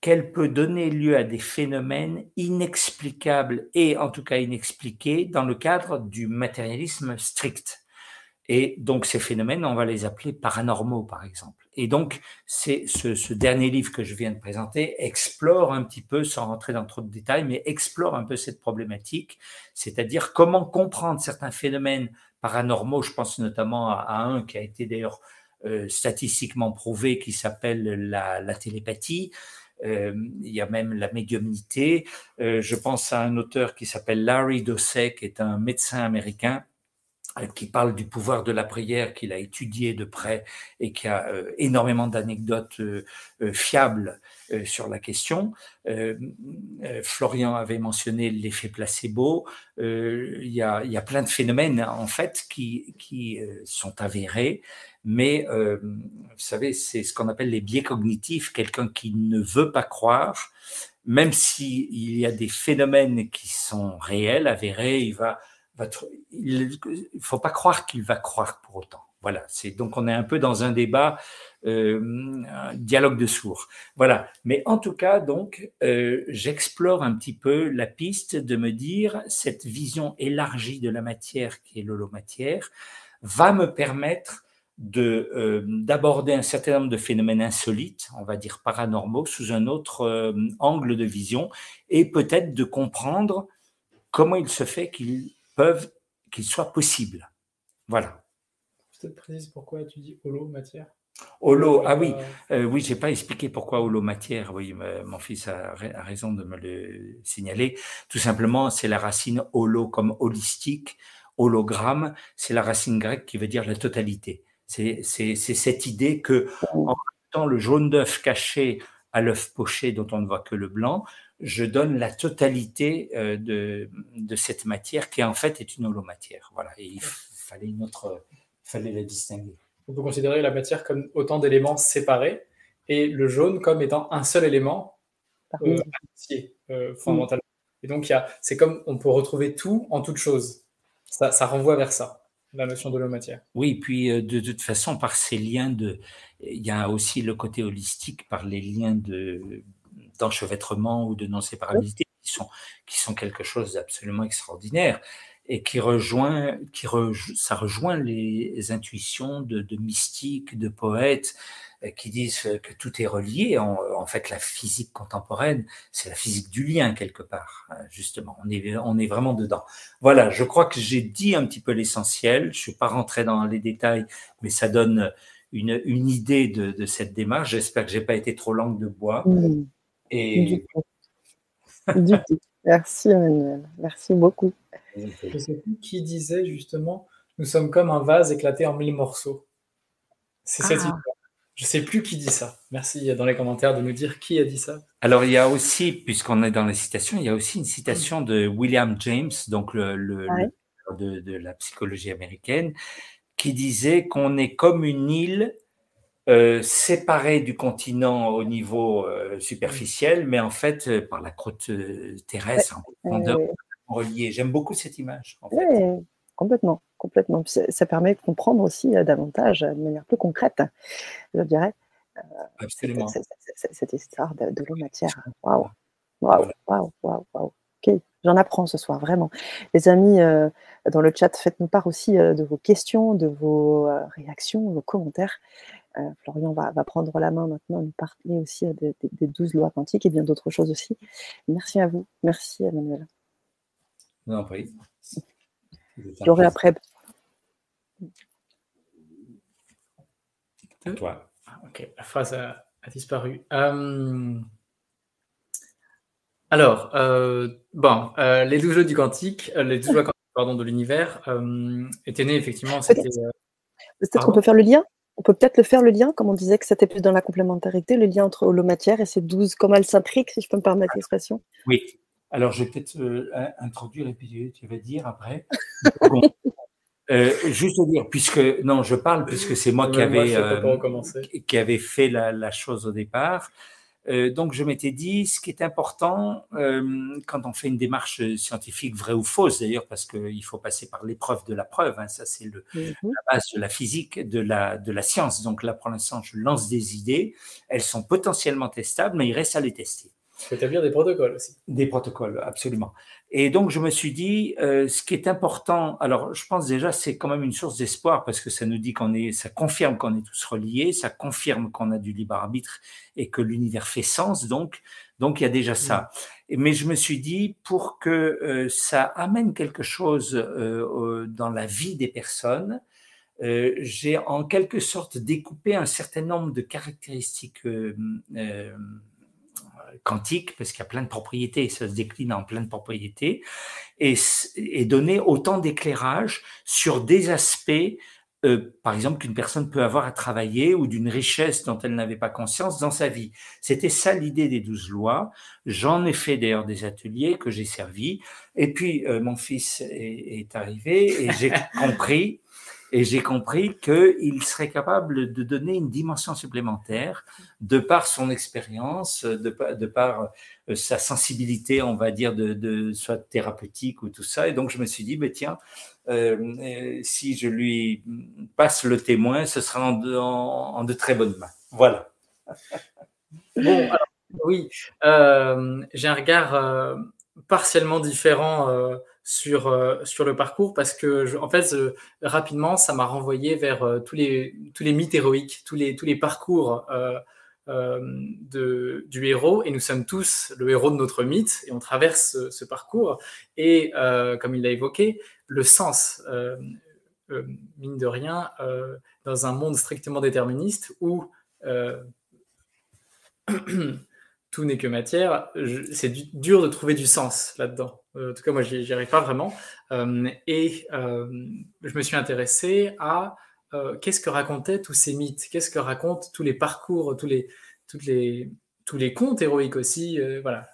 qu'elle peut donner lieu à des phénomènes inexplicables et en tout cas inexpliqués dans le cadre du matérialisme strict. Et donc ces phénomènes, on va les appeler paranormaux par exemple. Et donc c'est ce, dernier livre que je viens de présenter explore un petit peu, sans rentrer dans trop de détails, mais explore un peu cette problématique, c'est-à-dire comment comprendre certains phénomènes paranormaux. Je pense notamment à, un qui a été d'ailleurs euh, statistiquement prouvé, qui s'appelle la, télépathie. Euh, il y a même la médiumnité. Euh, je pense à un auteur qui s'appelle Larry Dossey, qui est un médecin américain qui parle du pouvoir de la prière, qu'il a étudié de près et qui a énormément d'anecdotes fiables sur la question. Florian avait mentionné l'effet placebo. il, y a, plein de phénomènes en fait qui, sont avérés mais euh, vous savez, c'est ce qu'on appelle les biais cognitifs, quelqu'un qui ne veut pas croire, même s'il y a des phénomènes qui sont réels, avérés, il va, il faut pas croire qu'il va croire pour autant. Voilà, donc on est un peu dans un débat, euh, un dialogue de sourds. Voilà, mais en tout cas, donc, euh, j'explore un petit peu la piste de me dire cette vision élargie de la matière qui est l'holomatière va me permettre euh, d'aborder un certain nombre de phénomènes insolites, on va dire paranormaux, sous un autre angle de vision, et peut-être de comprendre comment il se fait qu'ils peuvent, qu'ils soient possibles. Voilà. Peut-être précise pourquoi tu dis holo matière? Holo, ah oui, euh, oui, j'ai pas expliqué pourquoi holo matière. Oui, mon fils a, a, raison de me le signaler. Tout simplement, c'est la racine holo comme holistique. Hologramme, c'est la racine grecque qui veut dire la totalité. C'est cette idée que, en mettant le jaune d'œuf caché à l'œuf poché dont on ne voit que le blanc, je donne la totalité euh, de, de, cette matière qui en fait est une holomatière. Voilà, et il fallait une autre, fallait la distinguer. On peut considérer la matière comme autant d'éléments séparés et le jaune comme étant un seul élément euh, euh fondamental. Et donc, c'est comme on peut retrouver tout en toute chose. Ça, ça renvoie vers ça la notion de la matière. Oui, puis euh, de, toute façon, par ces liens de. Il y a aussi le côté holistique par les liens de d'enchevêtrement ou de non-séparabilité qui sont, qui sont quelque chose d'absolument extraordinaire et qui rejoint, qui ça rejoint les intuitions de, de mystiques, de poètes qui disent que tout est relié. En, fait, la physique contemporaine, c'est la physique du lien quelque part, hein, justement. On est, on est vraiment dedans. Voilà, je crois que j'ai dit un petit peu l'essentiel. Je suis pas rentré dans les détails, mais ça donne une, une idée de, de, cette démarche. J'espère que j'ai pas été trop langue de bois. Et... Du tout. du tout. Merci Emmanuel. Merci beaucoup. Je sais plus qui disait justement, nous sommes comme un vase éclaté en mille morceaux. C'est cette ah. Je ne sais plus qui dit ça. Merci dans les commentaires de nous dire qui a dit ça. Alors, il y a aussi, puisqu'on est dans les citations, il y a aussi une citation de William James, donc le, ah de, la psychologie américaine, qui disait qu'on est comme une île euh, séparée du continent au niveau euh, superficiel, mais en fait, euh, par la croûte terrestre, en profondeur, reliée. J'aime beaucoup cette image. En fait. complètement complètement. Ça permet de comprendre aussi euh, davantage, euh, de manière plus concrète, je dirais, euh, Absolument. Cette, histoire de, l'eau matière. Waouh, waouh, waouh, waouh, Ok, j'en apprends ce soir, vraiment. Les amis dans le chat, faites-nous part aussi de vos questions, de vos réactions, vos commentaires. Florian va, prendre la main maintenant, nous parler aussi des douze lois quantiques et bien d'autres choses aussi. Merci à vous. Merci, Emmanuel. Non, oui. J'aurai après toi. Ah, ok, la phrase a, disparu. Euh, alors, euh, bon, euh, les douze jeux du quantique, les douze jeux pardon, de l'univers étaient nés effectivement. Peut-être qu'on peut faire le lien? On peut peut-être le faire le lien, comme on disait que c'était plus dans la complémentarité, le lien entre holomatière et ces douze, comment elles s'imbriquent, si je peux me permettre l'expression. Oui. Alors, je vais peut-être introduire et puis tu vas dire après. Euh, juste dire, puisque non, je parle puisque c'est moi, qui, avait, euh, qui avait fait la, chose au départ. Euh, donc je m'étais dit, ce qui est important quand on fait une démarche scientifique vraie ou fausse, d'ailleurs, parce qu'il faut passer par l'épreuve de la preuve. Hein, ça c'est le, mhm. la base de la physique, de la de la science. Donc là, pour l'instant, je lance des idées. Elles sont potentiellement testables, mais il reste à les tester. Il faut établir des protocoles aussi. Des protocoles, absolument. Et donc, je me suis dit, euh, ce qui est important, alors je pense déjà, c'est quand même une source d'espoir parce que ça nous dit qu'on est, ça confirme qu'on est tous reliés, ça confirme qu'on a du libre arbitre et que l'univers fait sens. Donc, donc il y a déjà ça. Mais je me suis dit, pour que euh, ça amène quelque chose euh, dans la vie des personnes, j'ai en quelque sorte découpé un certain nombre de caractéristiques quantique, parce qu'il y a plein de propriétés, ça se décline en plein de propriétés, et, et donner autant d'éclairage sur des aspects, euh, par exemple, qu'une personne peut avoir à travailler ou d'une richesse dont elle n'avait pas conscience dans sa vie. C'était ça l'idée des douze lois. J'en ai fait d'ailleurs des ateliers que j'ai servis. Et puis, euh, mon fils est, est arrivé et j'ai compris et j'ai compris qu'il serait capable de donner une dimension supplémentaire de par son expérience, de, par euh, sa sensibilité, on va dire, de, de, soit thérapeutique ou tout ça. Et donc, je me suis dit, ben, tiens, euh, euh, si je lui passe le témoin, ce sera en de, en, de très bonnes mains. Voilà. Bon, oui, j'ai un regard partiellement différent sur, euh, sur le parcours parce que, en fait, rapidement, ça m'a renvoyé vers euh, tous, les, tous les mythes héroïques, tous les, tous les parcours euh, de, du héros. Et nous sommes tous le héros de notre mythe et on traverse ce, parcours. Et comme il l'a évoqué, le sens, mine de rien, dans un monde strictement déterministe où tout n'est que matière, c'est dur de trouver du sens là-dedans. Euh, en tout cas, moi, j'y arrive pas vraiment. Euh, et euh, je me suis intéressé à qu'est-ce que racontaient tous ces mythes, qu'est-ce que racontent tous les parcours, tous les, les, tous les contes héroïques aussi? voilà.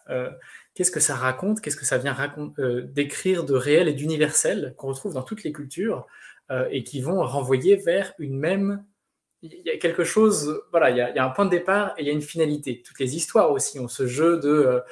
qu'est-ce que ça raconte, qu'est-ce que ça vient décrire de réel et d'universel qu'on retrouve dans toutes les cultures et qui vont renvoyer vers une même il y a quelque chose, voilà, il y, a, un point de départ et il y a une finalité. Toutes les histoires aussi ont ce jeu de,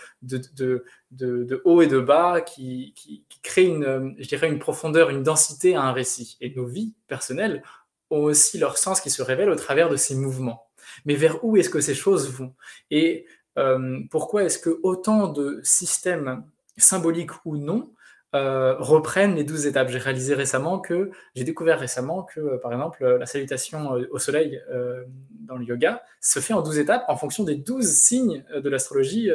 euh, haut et de bas qui, crée une, je dirais, une profondeur, une densité à un récit. Et nos vies personnelles ont aussi leur sens qui se révèle au travers de ces mouvements. Mais vers où est-ce que ces choses vont? Et euh, pourquoi est-ce que autant de systèmes symboliques ou non euh, reprennent les douze étapes. J'ai réalisé récemment que, j'ai découvert récemment que, euh, par exemple, la salutation euh, au soleil dans le yoga se fait en douze étapes en fonction des douze signes de l'astrologie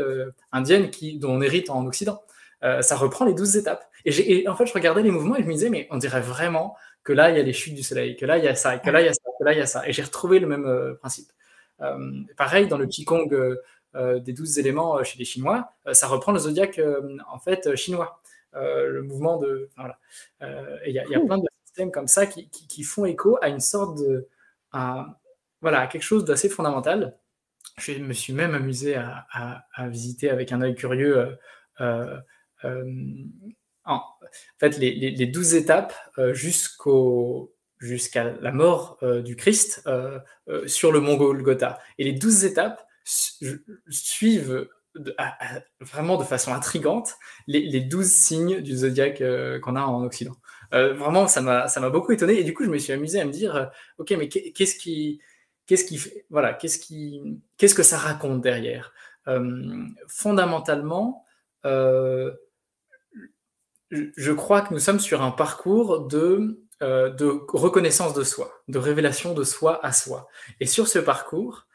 indienne qui, dont on hérite en Occident. ça reprend les douze étapes. Et, en fait, je regardais les mouvements et je me disais, mais on dirait vraiment que là, il y a les chutes du soleil, que là, il y a ça, que là, il y a ça, que là, il y a ça. Et j'ai retrouvé le même principe. pareil, dans le Qigong des douze éléments chez les Chinois, ça reprend le zodiaque en fait chinois. Euh, le mouvement de. Voilà. Euh, il y, a plein de systèmes comme ça qui, font écho à une sorte de. À, voilà, quelque chose d'assez fondamental. Je me suis même amusé à, visiter avec un œil curieux en fait les, douze étapes jusqu'au jusqu'à la mort du Christ sur le mont Golgotha. Et les douze étapes suivent vraiment de façon intrigante les, douze signes du zodiaque qu'on a en Occident. vraiment, ça m'a beaucoup étonné. Et du coup, je me suis amusé à me dire, ok, mais qu'est-ce qui, qu'est-ce qui, voilà, qu'est-ce qui, qu'est-ce que ça raconte derrière? Fondamentalement, je crois que nous sommes sur un parcours de, de reconnaissance de soi, de révélation de soi à soi. Et sur ce parcours,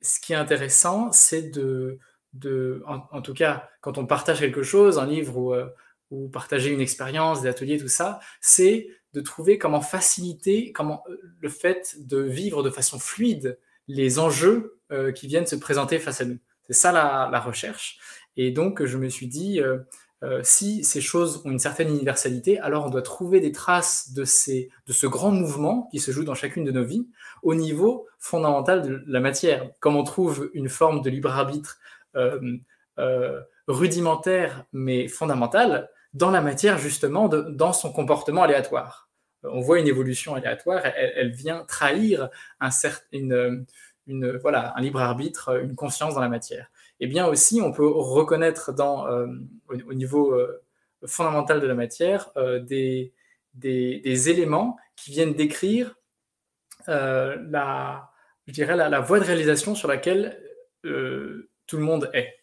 ce qui est intéressant, c'est de, de en, tout cas, quand on partage quelque chose, un livre ou, euh, ou partager une expérience, des ateliers, tout ça, c'est de trouver comment faciliter comment, euh, le fait de vivre de façon fluide les enjeux euh, qui viennent se présenter face à nous. C'est ça la, recherche. Et donc, je me suis dit, si ces choses ont une certaine universalité, alors on doit trouver des traces de, ces, de ce grand mouvement qui se joue dans chacune de nos vies au niveau fondamental de la matière. Comme on trouve une forme de libre arbitre euh, euh, rudimentaire mais fondamentale dans la matière justement, dans son comportement aléatoire. On voit une évolution aléatoire, elle, vient trahir un, une, une, voilà, un libre arbitre, une conscience dans la matière eh bien aussi on peut reconnaître euh, au, niveau euh, fondamental de la matière euh, des, éléments qui viennent décrire la, je dirais la, voie de réalisation sur laquelle tout le monde est.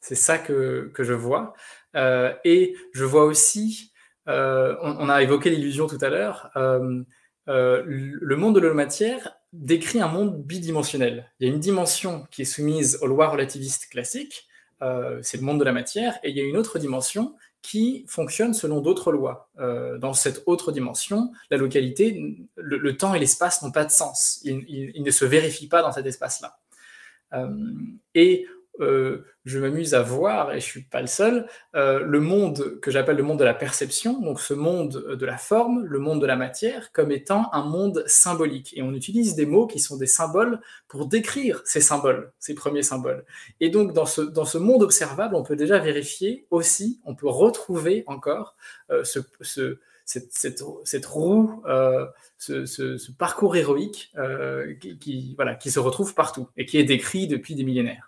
C'est ça que, que, je vois. et je vois aussi, on, a évoqué l'illusion tout à l'heure, le monde de la matière décrit un monde bidimensionnel. Il y a une dimension qui est soumise aux lois relativistes classiques, euh, c'est le monde de la matière, et il y a une autre dimension qui fonctionne selon d'autres lois. Euh, dans cette autre dimension, la localité, le, temps et l'espace n'ont pas de sens. Ils, ne se vérifient pas dans cet espace-là. Euh, et euh, je m'amuse à voir, et je suis pas le seul, euh, le monde que j'appelle le monde de la perception, donc ce monde de la forme, le monde de la matière, comme étant un monde symbolique. Et on utilise des mots qui sont des symboles pour décrire ces symboles, ces premiers symboles. Et donc dans ce, dans ce monde observable, on peut déjà vérifier aussi, on peut retrouver encore euh, ce, ce cette, roue, ce, parcours héroïque qui, voilà, qui se retrouve partout et qui est décrit depuis des millénaires.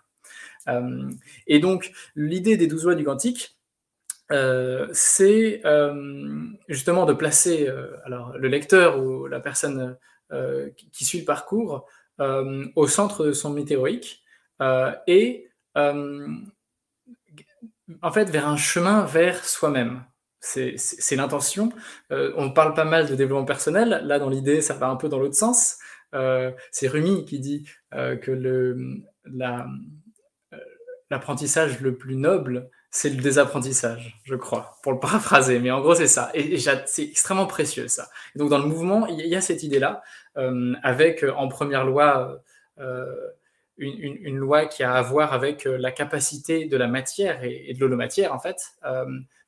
Euh, et donc, l'idée des douze lois du quantique, euh, c'est euh, justement de placer alors, le lecteur ou la personne qui, suit le parcours au centre de son météorique et en fait vers un chemin vers soi-même. C'est l'intention. on parle pas mal de développement personnel. Là, dans l'idée, ça va un peu dans l'autre sens. c'est Rumi qui dit que le, la, l'apprentissage le plus noble, c'est le désapprentissage, je crois, pour le paraphraser. Mais en gros, c'est ça. Et, c'est extrêmement précieux, ça. Et donc, dans le mouvement, il y, a cette idée-là, euh, avec euh, en première loi euh, une, loi qui a à voir avec la capacité de la matière et, de l'holomatière, en fait,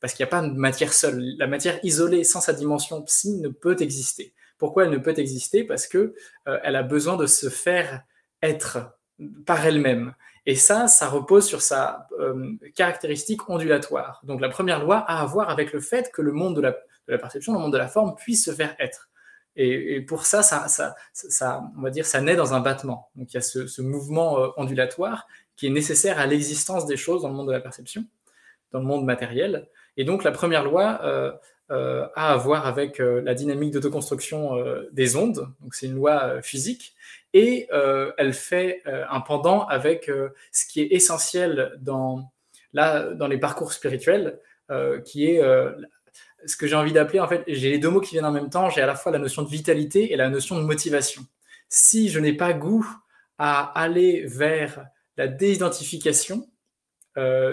parce qu'il n'y a pas de matière seule. La matière isolée, sans sa dimension psy, ne peut exister. Pourquoi elle ne peut exister? Parce que elle a besoin de se faire être par elle-même. Et ça, ça repose sur sa euh, caractéristique ondulatoire. Donc la première loi a à voir avec le fait que le monde de la, perception, le monde de la forme puisse se faire être. Et, pour ça, ça, ça, on va dire, ça naît dans un battement. Donc il y a ce, mouvement euh, ondulatoire qui est nécessaire à l'existence des choses dans le monde de la perception, dans le monde matériel. Et donc la première loi euh, a à voir avec la dynamique d'autoconstruction des ondes. Donc c'est une loi physique et euh, elle fait euh, un pendant avec euh, ce qui est essentiel dans, là, dans les parcours spirituels, qui est ce que j'ai envie d'appeler, en fait, j'ai les deux mots qui viennent en même temps, j'ai à la fois la notion de vitalité et la notion de motivation. Si je n'ai pas goût à aller vers la désidentification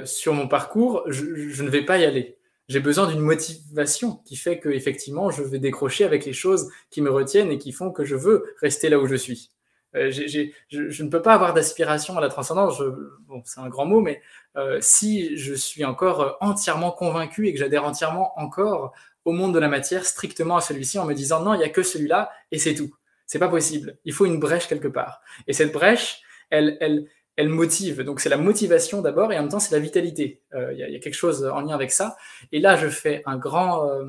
sur mon parcours, je, je, ne vais pas y aller. J'ai besoin d'une motivation qui fait que effectivement, je vais décrocher avec les choses qui me retiennent et qui font que je veux rester là où je suis. Euh, je, ne peux pas avoir d'aspiration à la transcendance, bon, c'est un grand mot, mais euh, si je suis encore euh, entièrement convaincu et que j'adhère entièrement encore au monde de la matière, strictement à celui-ci, en me disant non, il n'y a que celui-là et c'est tout. C'est pas possible. Il faut une brèche quelque part. Et cette brèche, elle, elle, elle motive. Donc c'est la motivation d'abord et en même temps c'est la vitalité. Euh, il y, a quelque chose en lien avec ça. Et là je fais un grand, euh,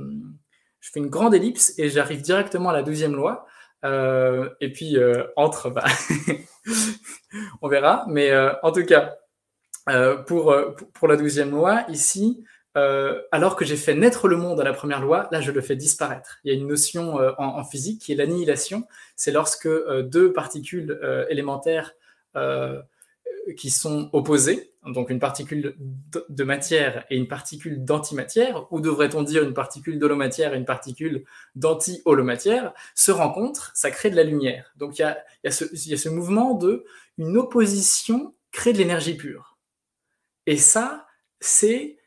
je fais une grande ellipse et j'arrive directement à la deuxième loi. Euh, et puis entre, bah, on verra. Mais en tout cas, pour, pour la douzième loi ici, alors que j'ai fait naître le monde à la première loi, là je le fais disparaître. Il y a une notion en, physique qui est l'annihilation. C'est lorsque deux particules élémentaires qui sont opposées, donc une particule de matière et une particule d'antimatière, ou devrait-on dire une particule d'holomatière et une particule d'anti-holomatière, se rencontrent, ça crée de la lumière. Donc il y a, ce mouvement de une opposition crée de l'énergie pure. Et ça, c'est,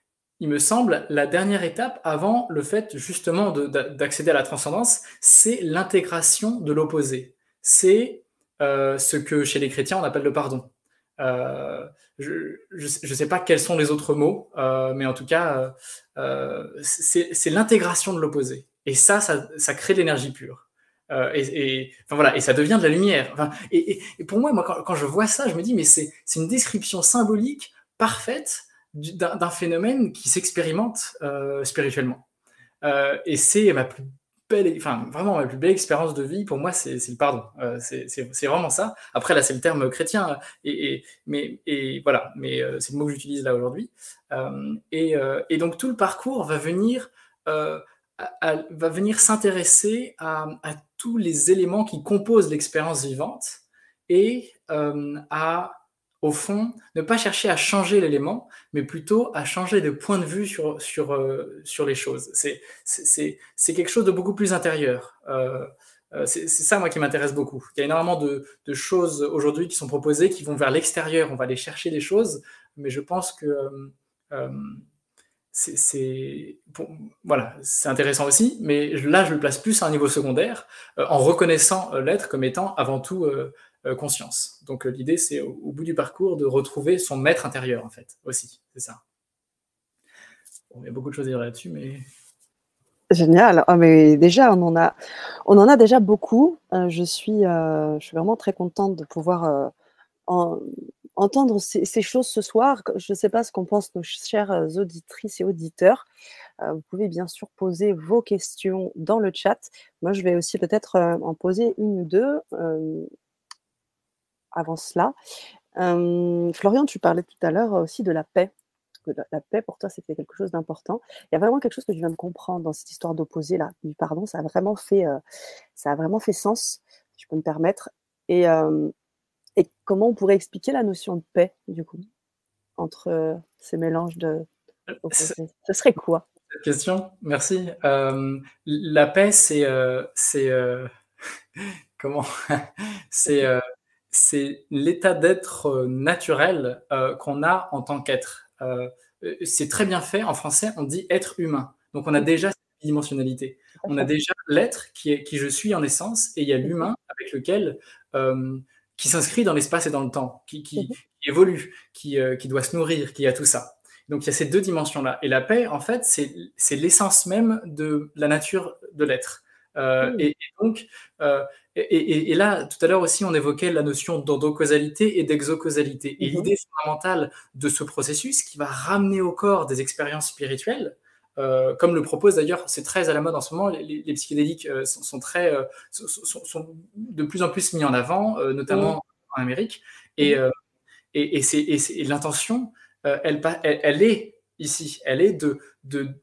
il me semble, la dernière étape avant le fait justement d'accéder à la transcendance, c'est l'intégration de l'opposé. C'est euh, ce que chez les chrétiens on appelle le pardon. Euh, je ne sais pas quels sont les autres mots, euh, mais en tout cas, euh, c'est l'intégration de l'opposé. Et ça, ça, crée de l'énergie pure. et, voilà, et ça devient de la lumière. Et, pour moi, moi quand, je vois ça, je me dis, mais c'est une description symbolique parfaite d'un phénomène qui s'expérimente spirituellement. et c'est ma plus enfin vraiment ma plus belle expérience de vie pour moi, c'est le pardon. Euh, c'est vraiment ça. Après là, c'est le terme chrétien, et, mais et voilà, mais euh, c'est le mot que j'utilise là aujourd'hui. Euh, et, et, donc tout le parcours va venir va venir s'intéresser à, à, tous les éléments qui composent l'expérience vivante et à au fond, ne pas chercher à changer l'élément, mais plutôt à changer de point de vue sur, sur, euh, sur les choses. C'est quelque chose de beaucoup plus intérieur. Euh, euh, c'est ça, moi, qui m'intéresse beaucoup. Il y a énormément de, de choses aujourd'hui qui sont proposées, qui vont vers l'extérieur. On va aller chercher des choses, mais je pense que c'est voilà, c'est intéressant aussi, mais là, je le place plus à un niveau secondaire, en reconnaissant l'être comme étant avant tout euh, conscience. Donc euh, l'idée, c'est au, bout du parcours de retrouver son maître intérieur, en fait, aussi. C'est ça. il y a beaucoup de choses à dire là-dessus, mais. Génial. Oh, mais déjà, on en a, déjà beaucoup. Euh, je, suis, je suis vraiment très contente de pouvoir entendre ces, choses ce soir. Je ne sais pas ce qu'en pensent nos chères auditrices et auditeurs. vous pouvez bien sûr poser vos questions dans le chat. Moi, je vais aussi peut-être en poser une ou deux avant cela. Florian, tu parlais tout à l'heure aussi de la paix. Que la, paix, pour toi, c'était quelque chose d'important. Il y a vraiment quelque chose que je viens de comprendre dans cette histoire d'opposé là, du pardon. Ça a vraiment fait, ça a vraiment fait sens, si je peux me permettre. Et, et comment on pourrait expliquer la notion de paix, du coup, entre ces mélanges de. Ce serait quoi? Question, merci. la paix, c'est. c'est comment? C'est c'est l'état d'être euh, naturel euh, qu'on a en tant qu'être. Euh, c'est très bien fait. En français, on dit être humain. Donc, on a déjà cette dimensionnalité. On a déjà l'être qui est qui je suis en essence, et il y a l'humain avec lequel qui s'inscrit dans l'espace et dans le temps, qui, qui, mhm. évolue, qui, qui doit se nourrir, qui a tout ça. Donc il y a ces deux dimensions-là. Et la paix, en fait, c'est l'essence même de la nature de l'être. Mmh. et, donc, et, là, tout à l'heure aussi, on évoquait la notion d'endocausalité et d'exocausalité. Et mmh l'idée fondamentale de ce processus qui va ramener au corps des expériences spirituelles, euh, comme le propose d'ailleurs, c'est très à la mode en ce moment, les, psychédéliques euh, sont, très, euh, sont, de plus en plus mis en avant, notamment mmh. en Amérique. Et, mmh. et, l'intention, elle, elle, elle, est ici, elle est de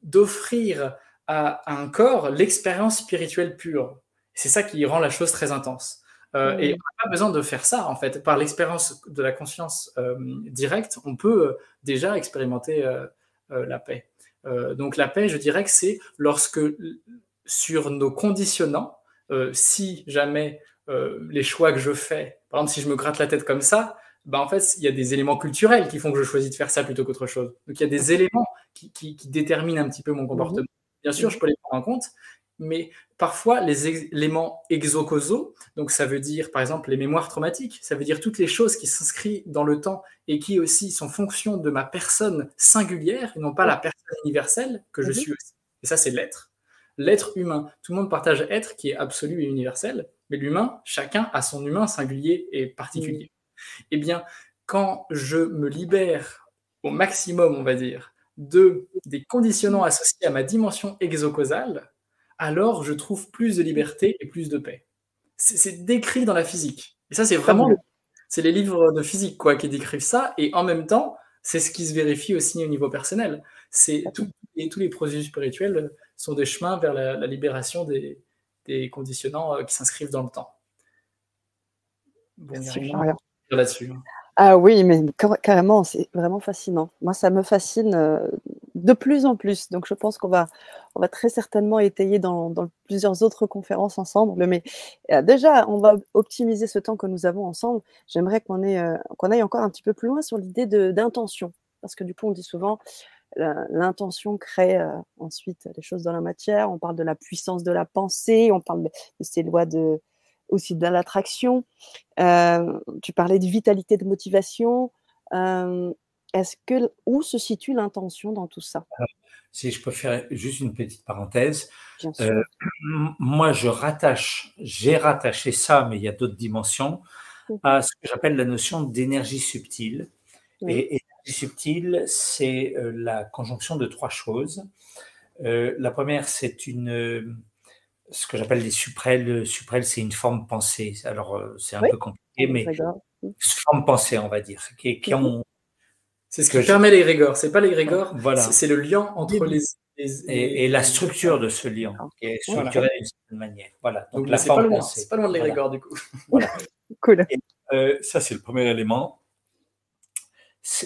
d'offrir à, à un corps l'expérience spirituelle pure. C'est ça qui rend la chose très intense. Euh, et on n'a pas besoin de faire ça, en fait. Par l'expérience de la conscience euh, directe, on peut euh, déjà expérimenter la paix. donc la paix, je dirais que c'est lorsque, sur nos conditionnants, si jamais les choix que je fais, par exemple, si je me gratte la tête comme ça, ben en fait, il y a des éléments culturels qui font que je choisis de faire ça plutôt qu'autre chose. Donc il y a des éléments qui, qui, déterminent un petit peu mon comportement. Bien sûr, je peux les prendre en compte, mais parfois les éléments exocausaux, donc ça veut dire par exemple les mémoires traumatiques, ça veut dire toutes les choses qui s'inscrivent dans le temps et qui aussi sont fonction de ma personne singulière et non pas la personne universelle que je suis aussi. Et ça, c'est l'être. L'être humain. Tout le monde partage être qui est absolu et universel, Mais l'humain, chacun a son humain singulier et particulier. Eh bien, quand je me libère au maximum, on va dire, de, des conditionnants associés à ma dimension exocausale, alors je trouve plus de liberté et plus de paix. C'est décrit dans la physique. Et ça, c'est vraiment, c'est les livres de physique quoi qui décrivent ça. Et en même temps, c'est ce qui se vérifie aussi au niveau personnel. C'est tout, et tous les processus spirituels sont des chemins vers la, libération des, conditionnants euh, qui s'inscrivent dans le temps. Bon, là-dessus. Ah oui, mais carrément, c'est vraiment fascinant. Moi, ça me fascine euh, de plus en plus. Donc, je pense qu'on va, on va très certainement étayer dans, plusieurs autres conférences ensemble. Mais euh, déjà, on va optimiser ce temps que nous avons ensemble. J'aimerais qu'on euh, aille encore un petit peu plus loin sur l'idée d'intention. Parce que du coup, on dit souvent, l'intention crée ensuite les choses dans la matière. On parle de la puissance de la pensée, on parle de ces lois de, aussi de l'attraction. Euh, tu parlais de vitalité, de motivation. Euh, est-ce que où se situe l'intention dans tout ça? Si je peux faire juste une petite parenthèse, euh, moi je rattache, j'ai rattaché ça, mais il y a d'autres dimensions, mmh. à ce que j'appelle la notion d'énergie subtile. Et subtile, c'est la conjonction de trois choses. la première, c'est une ce que j'appelle les suprêles. Suprêles, c'est une forme pensée. Alors, euh, c'est un peu compliqué, mais une forme pensée, on va dire, qui, qui mhm. ont... C'est ce qui permet les Ce C'est pas les voilà. c'est le lien entre les, et, la structure de ce lien, qui est structuré d'une certaine manière. Voilà. Donc, la forme pas C'est pas loin de les du coup. Voilà. cool. Euh, ça, c'est le premier élément.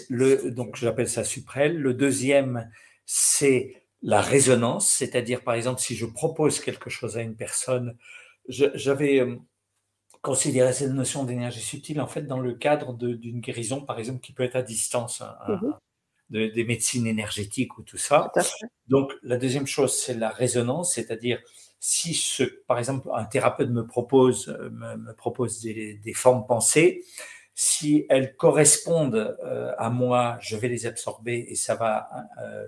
Le, donc, j'appelle ça suprêle. Le deuxième, c'est la résonance, c'est-à-dire par exemple si je propose quelque chose à une personne, j'avais euh, considéré cette notion d'énergie subtile en fait dans le cadre d'une guérison par exemple qui peut être à distance, hein, mmh des médecines énergétiques ou tout ça. Donc la deuxième chose c'est la résonance, c'est-à-dire si ce, par exemple un thérapeute me propose, euh, me, propose des, des formes pensées, si elles correspondent euh, à moi, je vais les absorber et ça va euh,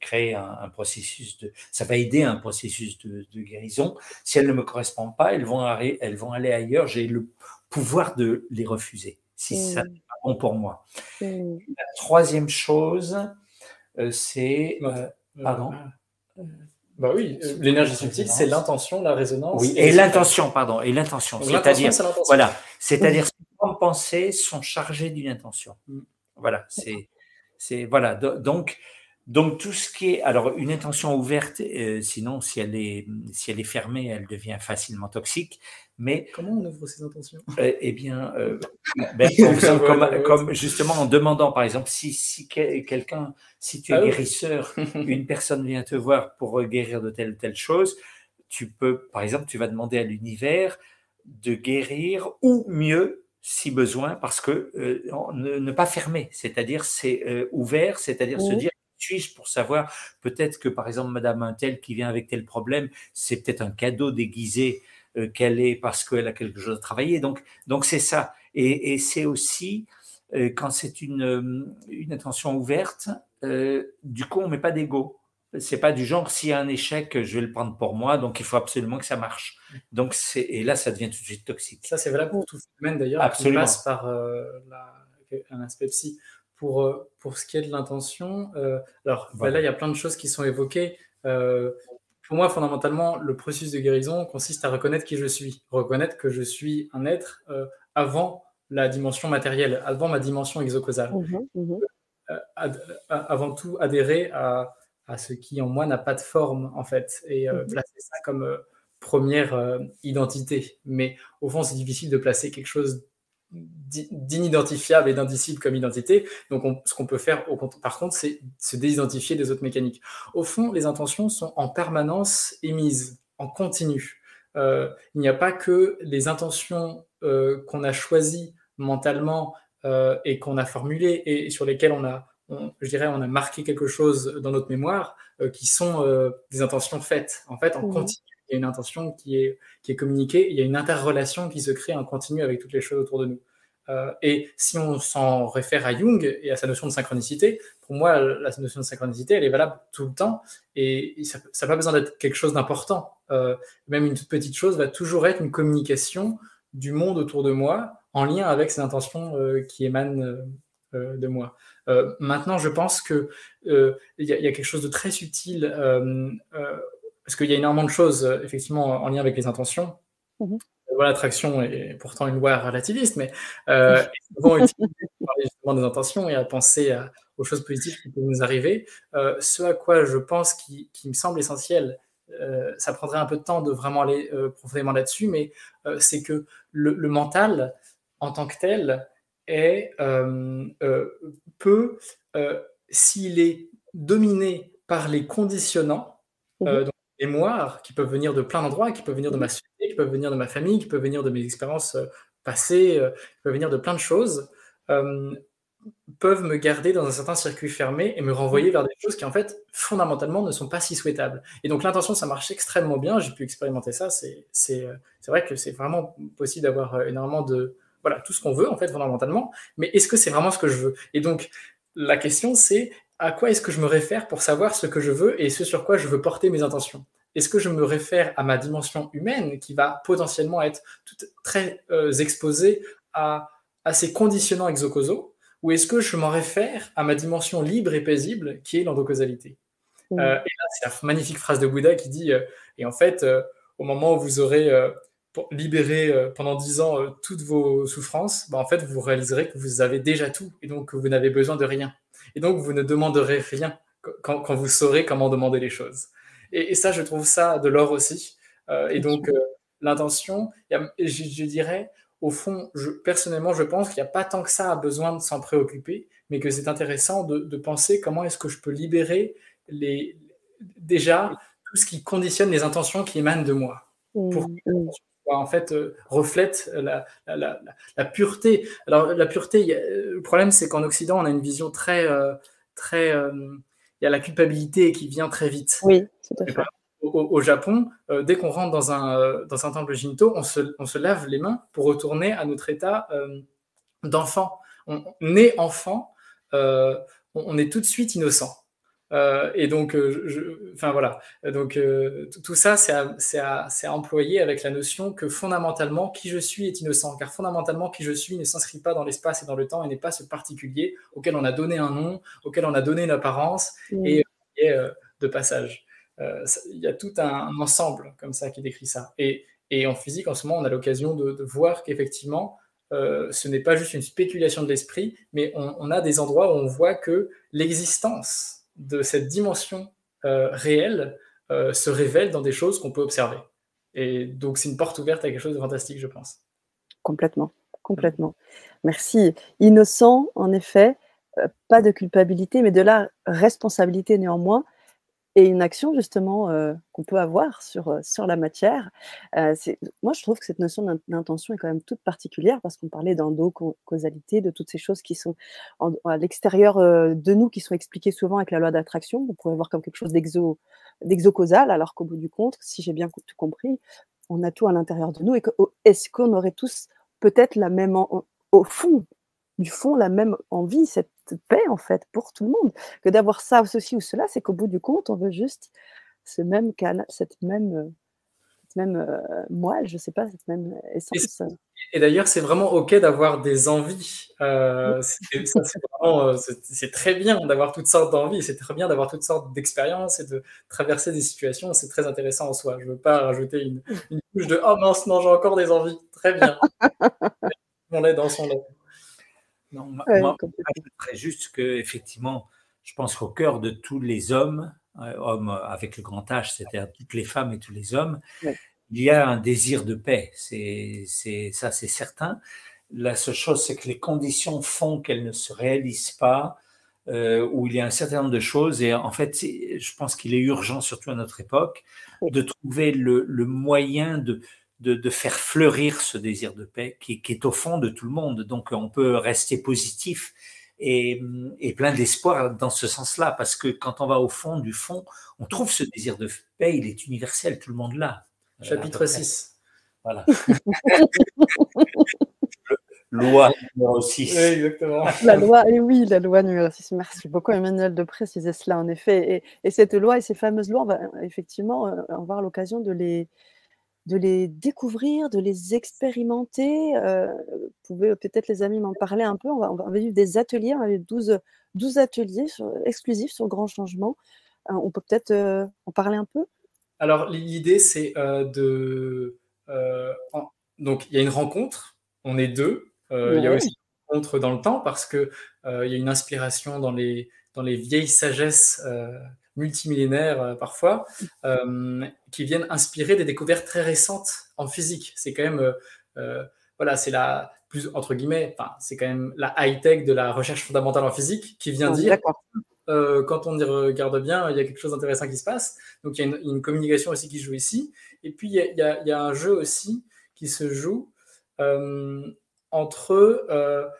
créer un, processus de, ça va aider un processus de, guérison. Si elles ne me correspondent pas, elles vont, elles vont aller ailleurs. J'ai le pouvoir de les refuser si ça n'est pas bon pour moi. La troisième chose, euh, c'est, pardon? Bah oui, l'énergie subtile, c'est l'intention, la résonance. Oui, et l'intention, pardon, et l'intention. C'est-à-dire, voilà, c'est-à-dire pensées sont chargées d'une intention. Mm. Voilà, c'est, c'est voilà. Donc, donc tout ce qui est alors une intention ouverte, euh, sinon si elle est si elle est fermée, elle devient facilement toxique. Mais comment on ouvre ces intentions? Euh, Eh bien, euh, ben, comme, justement en demandant, par exemple, si, si quelqu'un, si tu es ah guérisseur, une personne vient te voir pour guérir de telle ou telle chose, tu peux, par exemple, tu vas demander à l'univers de guérir ou mieux si besoin, parce que euh, ne, pas fermer, c'est-à-dire c'est euh, ouvert, c'est-à-dire se dire suis-je pour savoir peut-être que par exemple Madame un tel qui vient avec tel problème, c'est peut-être un cadeau déguisé euh, qu'elle est parce qu'elle a quelque chose à travailler. Donc donc c'est ça. Et, et c'est aussi quand c'est une, une intention ouverte, du coup on met pas d'ego c'est pas du genre s'il y a un échec, je vais le prendre pour moi, donc il faut absolument que ça marche. Donc c'est et là ça devient tout de suite toxique. Ça c'est vrai pour tout phénomène d'ailleurs absolument. passe par euh, un aspect psy. Pour euh, pour ce qui est de l'intention, euh, alors bah là il y a plein de choses qui sont évoquées. Pour moi fondamentalement le processus de guérison consiste à reconnaître qui je suis, reconnaître que je suis un être avant la dimension matérielle, avant ma dimension exocausale. Mmh mmh avant tout adhérer à à ce qui en moi n'a pas de forme en fait et euh, mhm. placer ça comme euh, première euh, identité. Mais au fond, c'est difficile de placer quelque chose d'inidentifiable et d'indicible comme identité. Donc, ce qu'on peut faire, au, par contre, c'est se désidentifier des autres mécaniques. Au fond, les intentions sont en permanence émises, en continu. il n'y a pas que les intentions qu'on a choisies mentalement et qu'on a formulées et sur lesquelles on a je dirais, on a marqué quelque chose dans notre mémoire euh, qui sont euh, des intentions faites. En fait, en continu, il y a une intention qui est, qui est communiquée, il y a une interrelation qui se crée en continu avec toutes les choses autour de nous. et si on s'en réfère à Jung et à sa notion de synchronicité, pour moi, la notion de synchronicité, elle est valable tout le temps et ça n'a pas besoin d'être quelque chose d'important. même une toute petite chose va toujours être une communication du monde autour de moi en lien avec ces intentions qui émanent de moi. maintenant, je pense qu'il il y, a quelque chose de très subtil parce qu'il y a énormément de choses, euh, effectivement, en lien avec les intentions. Mmh l'attraction est pourtant une loi relativiste, mais euh, souvent utilisée pour parler justement des intentions et à penser aux choses positives qui peuvent nous arriver. Euh, ce à quoi je pense qui, me semble essentiel, euh, ça prendrait un peu de temps de vraiment aller profondément là-dessus, mais c'est que le, le, mental, en tant que tel, est, peut, s'il est dominé par les conditionnants, mmh mémoires qui peuvent venir de plein d'endroits, qui peuvent venir de ma société, qui peuvent venir de ma famille, qui peuvent venir de mes expériences euh, passées, euh, qui peuvent venir de plein de choses, euh, peuvent me garder dans un certain circuit fermé et me renvoyer vers des choses qui, en fait, fondamentalement, ne sont pas si souhaitables. Et donc, l'intention, ça marche extrêmement bien. J'ai pu expérimenter ça. C'est vrai que c'est vraiment possible d'avoir énormément de. Voilà, tout ce qu'on veut, en fait, fondamentalement. Mais est-ce que c'est vraiment ce que je veux? Et donc, la question, c'est à quoi est-ce que je me réfère pour savoir ce que je veux et ce sur quoi je veux porter mes intentions? Est-ce que je me réfère à ma dimension humaine qui va potentiellement être très euh, exposée à, ces conditionnants exocausaux? Ou est-ce que je m'en réfère à ma dimension libre et paisible qui est l'endocausalité? Mmh. euh, Et là, c'est la magnifique phrase de Bouddha qui dit, euh, et en fait, au moment où vous aurez libéré pendant dix ans toutes vos souffrances, bah, en fait, vous réaliserez que vous avez déjà tout et donc que vous n'avez besoin de rien. Et donc, vous ne demanderez rien quand, vous saurez comment demander les choses. Et, ça, je trouve ça de l'or aussi. Euh, et donc, euh, l'intention, je, dirais, au fond, je, personnellement, je pense qu'il n'y a pas tant que ça à besoin de s'en préoccuper, mais que c'est intéressant de, penser comment est-ce que je peux libérer les, déjà tout ce qui conditionne les intentions qui émanent de moi. Pour mmh en fait euh, reflète la, la, pureté. Alors la pureté, le problème c'est qu'en Occident on a une vision très euh, très euh, il y a la culpabilité qui vient très vite. Oui, tout à fait. Au, Japon, dès qu'on rentre dans un, dans un temple Shinto, on se, on se, lave les mains pour retourner à notre état d'enfant. On, né enfant, on est tout de suite innocent. Euh, et donc, euh, enfin voilà. Donc euh, tout ça, c'est à, à, employer avec la notion que fondamentalement, qui je suis est innocent, car fondamentalement, qui je suis ne s'inscrit pas dans l'espace et dans le temps et n'est pas ce particulier auquel on a donné un nom, auquel on a donné une apparence mmh. et, de passage. Il y a tout un, ensemble comme ça qui décrit ça. Et, et, en physique, en ce moment, on a l'occasion de, voir qu'effectivement, ce n'est pas juste une spéculation de l'esprit, mais on, on, a des endroits où on voit que l'existence de cette dimension euh, réelle euh, se révèle dans des choses qu'on peut observer. Et donc, c'est une porte ouverte à quelque chose de fantastique, je pense. Complètement, complètement. Merci. Innocent, en effet, euh, pas de culpabilité, mais de la responsabilité néanmoins et une action justement euh, qu'on peut avoir sur, euh, sur la matière. Euh, moi, je trouve que cette notion d'intention est quand même toute particulière parce qu'on parlait d'endo-causalité, de toutes ces choses qui sont à l'extérieur de nous, qui sont expliquées souvent avec la loi d'attraction. On pourrait voir comme quelque chose d'exo-causal, alors qu'au bout du compte, si j'ai bien tout compris, on a tout à l'intérieur de nous. Et est-ce qu'on aurait tous peut-être la même, au fond, du fond, la même envie, cette paix, en fait, pour tout le monde. Que d'avoir ça, ceci ou cela, c'est qu'au bout du compte, on veut juste ce même canal, cette même, euh, cette même euh, moelle, je sais pas, cette même essence. Et, d'ailleurs, c'est vraiment OK d'avoir des envies. Euh, c'est très bien d'avoir toutes sortes d'envies, c'est très bien d'avoir toutes sortes d'expériences et de traverser des situations. C'est très intéressant en soi. Je ne veux pas rajouter une, une couche de Oh mince, non, j'ai encore des envies. Très bien. on est dans son. Non, moi, très juste que effectivement, je pense qu'au cœur de tous les hommes, euh, hommes avec le grand H, c'est-à-dire toutes les femmes et tous les hommes, il y a un désir de paix. C'est, c'est ça, c'est certain. La seule chose, c'est que les conditions font qu'elles ne se réalisent pas, euh, où il y a un certain nombre de choses. Et en fait, je pense qu'il est urgent, surtout à notre époque, de trouver le, le moyen de, de, faire fleurir ce désir de paix qui, est au fond de tout le monde. Donc on peut rester positif et, plein d'espoir dans ce sens-là, parce que quand on va au fond du fond, on trouve ce désir de paix, il est universel, tout le monde l'a. Euh, Chapitre 6. Voilà. loi numéro 6. exactement. La loi, et oui, la loi numéro 6. Merci beaucoup, Emmanuel, de préciser cela, en effet. Et, cette loi et ces fameuses lois, on va effectivement euh, avoir l'occasion de les, de les découvrir, de les expérimenter. Euh, vous pouvez peut-être, les amis, m'en parler un peu. On va, on va vivre des ateliers, on va vivre 12, 12 ateliers exclusifs sur le grand changement. Euh, on peut peut-être euh, en parler un peu? Alors, l'idée, c'est de. donc, il y a une rencontre, on est deux. Il y a aussi une rencontre dans le temps parce qu'il il y a une inspiration dans les, dans les vieilles sagesses multimillénaires euh, parfois, euh, qui viennent inspirer des découvertes très récentes en physique. C'est quand même, euh, voilà, c'est la plus entre guillemets, enfin, c'est quand même la high tech de la recherche fondamentale en physique qui vient dire. quand on y regarde bien, il y a quelque chose d'intéressant qui se passe. Donc il y a une, communication aussi qui joue ici. Et puis il y a, il y a un jeu aussi qui se joue entre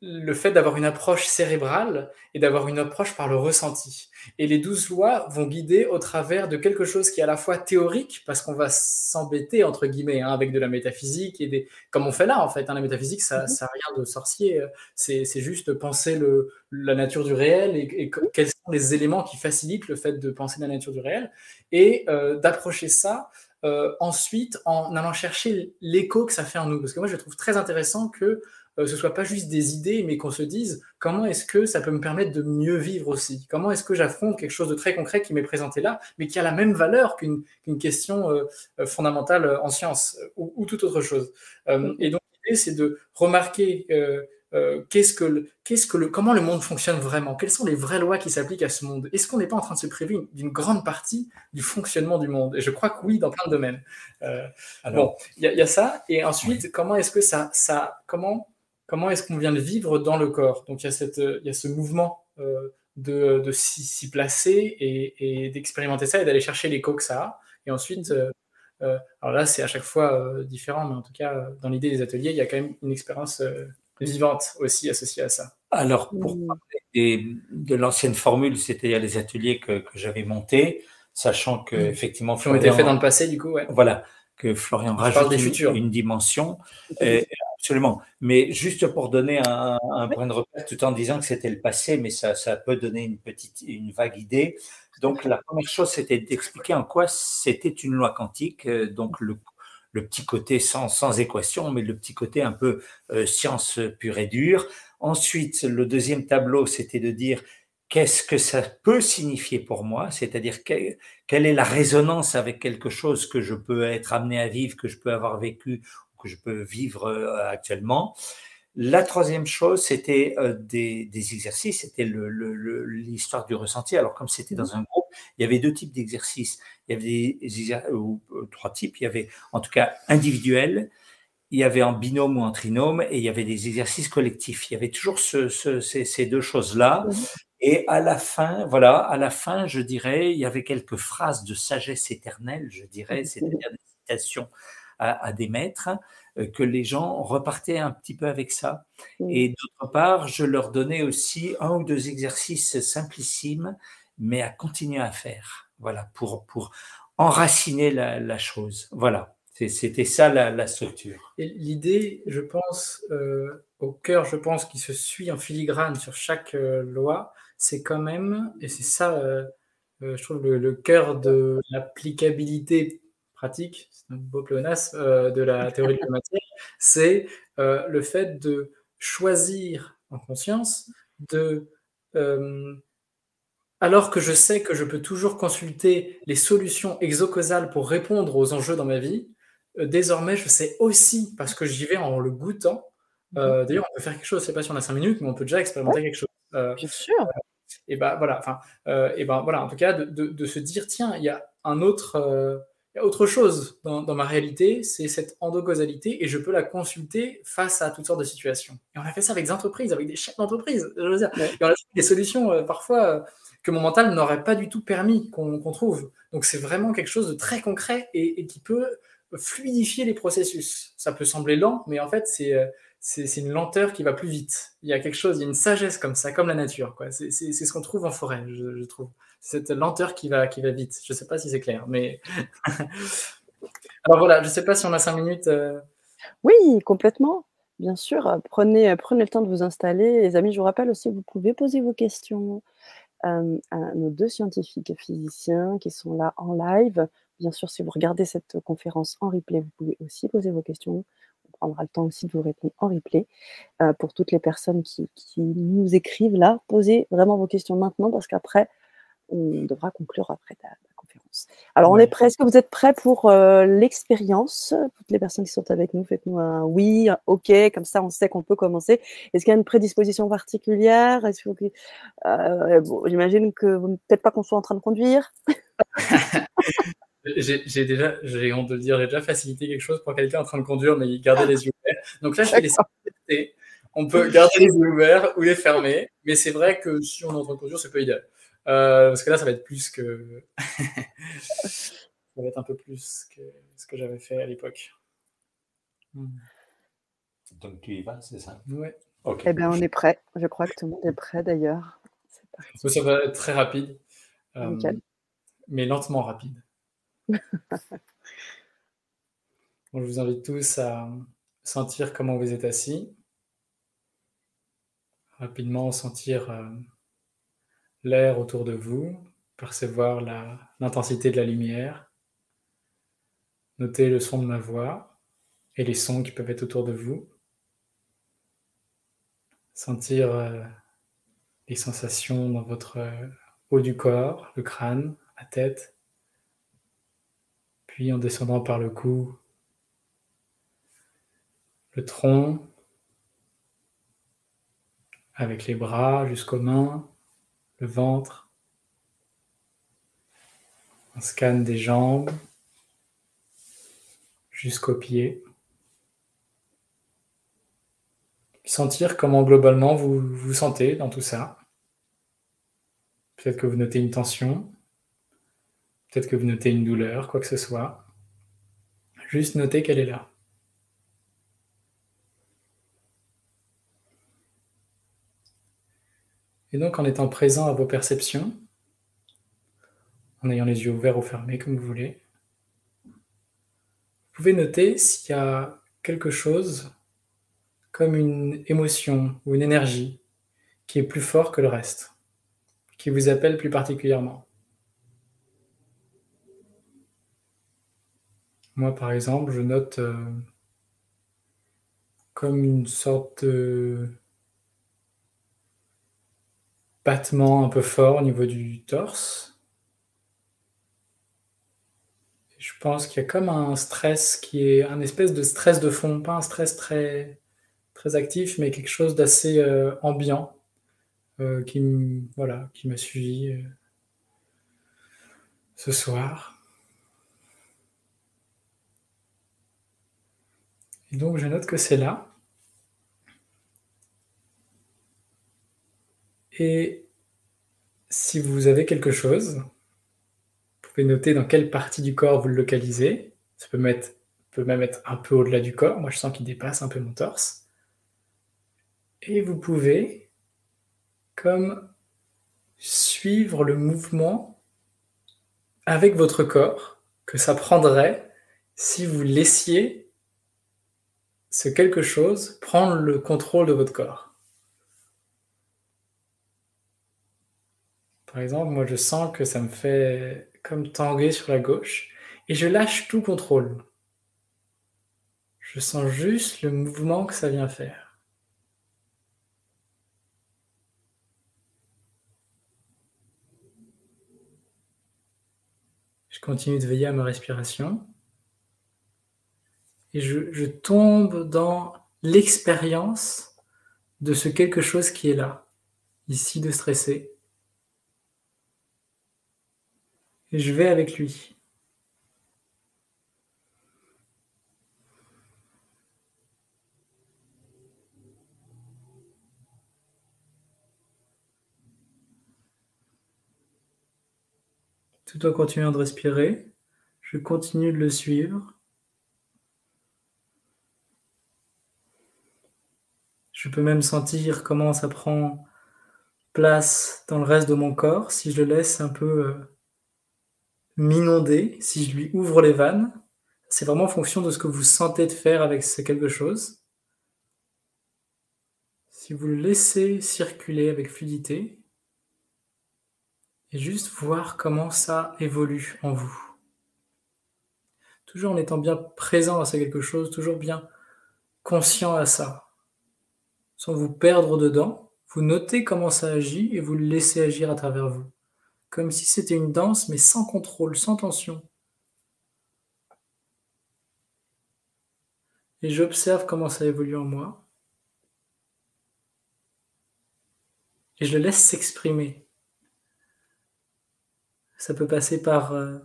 le fait d'avoir une approche cérébrale et d'avoir une approche par le ressenti. Et les douze lois vont guider au travers de quelque chose qui est à la fois théorique, parce qu'on va s'embêter, entre guillemets, hein, avec de la métaphysique, et des... comme on fait là, en fait. Hein, la métaphysique, ça n'a mhm. rien de sorcier. C'est juste penser le, la nature du réel et, quels sont les éléments qui facilitent le fait de penser la nature du réel, et euh, d'approcher ça euh, ensuite en allant chercher l'écho que ça fait en nous. Parce que moi, je trouve très intéressant que euh, ce soit pas juste des idées, mais qu'on se dise comment est-ce que ça peut me permettre de mieux vivre aussi? Comment est-ce que j'affronte quelque chose de très concret qui m'est présenté là, mais qui a la même valeur qu'une question euh, euh, fondamentale en science ou, toute autre chose? Et donc l'idée, c'est de remarquer qu'est-ce que, qu'est-ce que le, comment le monde fonctionne vraiment? Quelles sont les vraies lois qui s'appliquent à ce monde? Est-ce qu'on n'est pas en train de se priver d'une grande partie du fonctionnement du monde? Et je crois que oui, dans plein de domaines. bon, il y, a ça. Et ensuite, comment est-ce que ça, ça, comment comment est-ce qu'on vient de vivre dans le corps. Donc il y a, cette, il y a ce mouvement euh, de, de s'y placer et, d'expérimenter ça et d'aller chercher l'écho que ça a. Et ensuite, euh, euh, alors là c'est à chaque fois différent, mais en tout cas dans l'idée des ateliers, il y a quand même une expérience vivante aussi associée à ça. Alors pour mmh. parler de l'ancienne formule, c'est-à-dire les ateliers que, que j'avais montés, sachant que mmh. effectivement, qui ont été faits dans le passé du coup, ouais. Voilà, que Florian rajoute une, une, dimension. Et, Absolument. Mais juste pour donner un, point de repère, tout en disant que c'était le passé, mais ça, ça, peut donner une petite, une vague idée. Donc, la première chose, c'était d'expliquer en quoi c'était une loi quantique. Euh, donc, le, le petit côté sans, sans, équation, mais le petit côté un peu euh, science pure et dure. Ensuite, le deuxième tableau, c'était de dire qu'est-ce que ça peut signifier pour moi, c'est-à-dire quelle est la résonance avec quelque chose que je peux être amené à vivre, que je peux avoir vécu que je peux vivre euh, actuellement. La troisième chose, c'était euh, des, exercices, c'était l'histoire du ressenti. Alors, comme c'était dans un groupe, il y avait deux types d'exercices. Il y avait des, ou, euh, trois types. Il y avait en tout cas individuel, il y avait en binôme ou en trinôme, et il y avait des exercices collectifs. Il y avait toujours ces, deux choses-là. Et à la fin, voilà, à la fin, je dirais, il y avait quelques phrases de sagesse éternelle, je dirais, c'est-à-dire des citations à, des maîtres, euh, que les gens repartaient un petit peu avec ça. Et d'autre part, je leur donnais aussi un ou deux exercices simplissimes, mais à continuer à faire. Voilà, pour, pour enraciner la, chose. Voilà, c'était ça la, structure. Et l'idée, je pense, euh, au cœur, je pense, qui se suit en filigrane sur chaque euh, loi, c'est quand même, et c'est ça, je trouve, le, le cœur de l'applicabilité pratique, c'est un beau pléonasme euh, de la théorie de la matière, c'est euh, le fait de choisir en conscience de euh, alors que je sais que je peux toujours consulter les solutions exocausales pour répondre aux enjeux dans ma vie, désormais je sais aussi, parce que j'y vais en le goûtant, mhm. d'ailleurs on peut faire quelque chose, je ne sais pas si on a cinq minutes, mais on peut déjà expérimenter quelque chose. Bien sûr. et ben voilà, enfin, et ben voilà, en tout cas, de, de, se dire, tiens, il y a un autre il y a autre chose dans, ma réalité, c'est cette endocausalité et je peux la consulter face à toutes sortes de situations. Et on a fait ça avec des entreprises, avec des chefs d'entreprise. Et on a des solutions euh, parfois euh, que mon mental n'aurait pas du tout permis qu'on trouve. Donc c'est vraiment quelque chose de très concret et, qui peut fluidifier les processus. Ça peut sembler lent, mais en fait c'est euh, c'est une lenteur qui va plus vite. Il y a quelque chose, il y a une sagesse comme ça, comme la nature. C'est ce qu'on trouve en forêt, je trouve cette lenteur qui va, qui va vite. Je ne sais pas si c'est clair, mais. Alors voilà, je ne sais pas si on a cinq minutes. Euh. Oui, complètement. Bien sûr, prenez, le temps de vous installer. Les amis, je vous rappelle aussi, vous pouvez poser vos questions, à nos deux scientifiques physiciens qui sont là en live. Bien sûr, si vous regardez cette conférence en replay, vous pouvez aussi poser vos questions. On prendra le temps aussi de vous répondre en replay. pour toutes les personnes qui nous écrivent là, posez vraiment vos questions maintenant parce qu'après, on devra conclure après la conférence. Alors on est prêt. Est-ce que vous êtes prêts pour, l'expérience? Toutes les personnes qui sont avec nous, faites-nous un oui, un OK, comme ça on sait qu'on peut commencer. Est-ce qu'il y a une prédisposition particulière? Est-ce que bon, j'imagine que peut-être pas qu'on soit en train de conduire? J'ai déjà, j'ai honte de le dire, j'ai déjà facilité quelque chose pour quelqu'un en train de conduire, mais il gardait les yeux ouverts. Donc là, je vais laisser On peut garder les yeux ouverts ou les fermer, mais c'est vrai que si on est en train de conduire, c'est pas idéal. Euh, parce que là, ça va être plus que. ça va être un peu plus que ce que j'avais fait à l'époque. Hmm. Donc tu y vas, c'est ça? Ouais. Eh bien, on est prêt. Je crois que tout le monde est prêt d'ailleurs. Ça va être très rapide. Euh, mais lentement rapide. je vous invite tous à sentir comment vous êtes assis. Rapidement sentir euh, l'air autour de vous, percevoir l'intensité de la lumière, noter le son de ma voix et les sons qui peuvent être autour de vous, sentir euh, les sensations dans votre euh, haut du corps, le crâne, la tête, puis en descendant par le cou, le tronc, avec les bras jusqu'aux mains, le ventre. On scanne des jambes jusqu'aux pieds. Sentir comment globalement vous vous sentez dans tout ça. Peut-être que vous notez une tension, Peut-être que vous notez une douleur, quoi que ce soit. Juste notez qu'elle est là. Et donc en étant présent à vos perceptions, en ayant les yeux ouverts ou fermés comme vous voulez, vous pouvez noter s'il y a quelque chose comme une émotion ou une énergie qui est plus fort que le reste, qui vous appelle plus particulièrement. Moi, par exemple, je note euh, comme une sorte de battement un peu fort au niveau du torse. je pense qu'il y a comme un stress qui est un espèce de stress de fond, pas un stress très, très actif, mais quelque chose d'assez euh, ambiant euh, qui, voilà, qui m'a suivi ce soir. donc je note que c'est là. Et si vous avez quelque chose, vous pouvez noter dans quelle partie du corps vous le localisez. Ça peut, peut même être un peu au-delà du corps. Moi, je sens qu'il dépasse un peu mon torse. Et vous pouvez, comme suivre le mouvement avec votre corps que ça prendrait si vous laissiez ce quelque chose prendre le contrôle de votre corps. Par exemple, moi je sens que ça me fait comme tanguer sur la gauche et je lâche tout contrôle. Je sens juste le mouvement que ça vient faire. Je continue de veiller à ma respiration et je, tombe dans l'expérience de ce quelque chose qui est là, ici de stresser. Et je vais avec lui. Tout en continuant de respirer, je continue de le suivre Je peux même sentir comment ça prend place dans le reste de mon corps si je le laisse un peu euh, m'inonder, si je lui ouvre les vannes. C'est vraiment en fonction de ce que vous sentez de faire avec ce quelque chose. si vous le laissez circuler avec fluidité, et juste voir comment ça évolue en vous. Toujours en étant bien présent à ça quelque chose, toujours bien conscient à ça, sans vous perdre dedans. Vous notez comment ça agit et vous le laissez agir à travers vous, comme si c'était une danse mais sans contrôle, sans tension. Et j'observe comment ça évolue en moi. Et je le laisse s'exprimer. Ça peut passer par euh,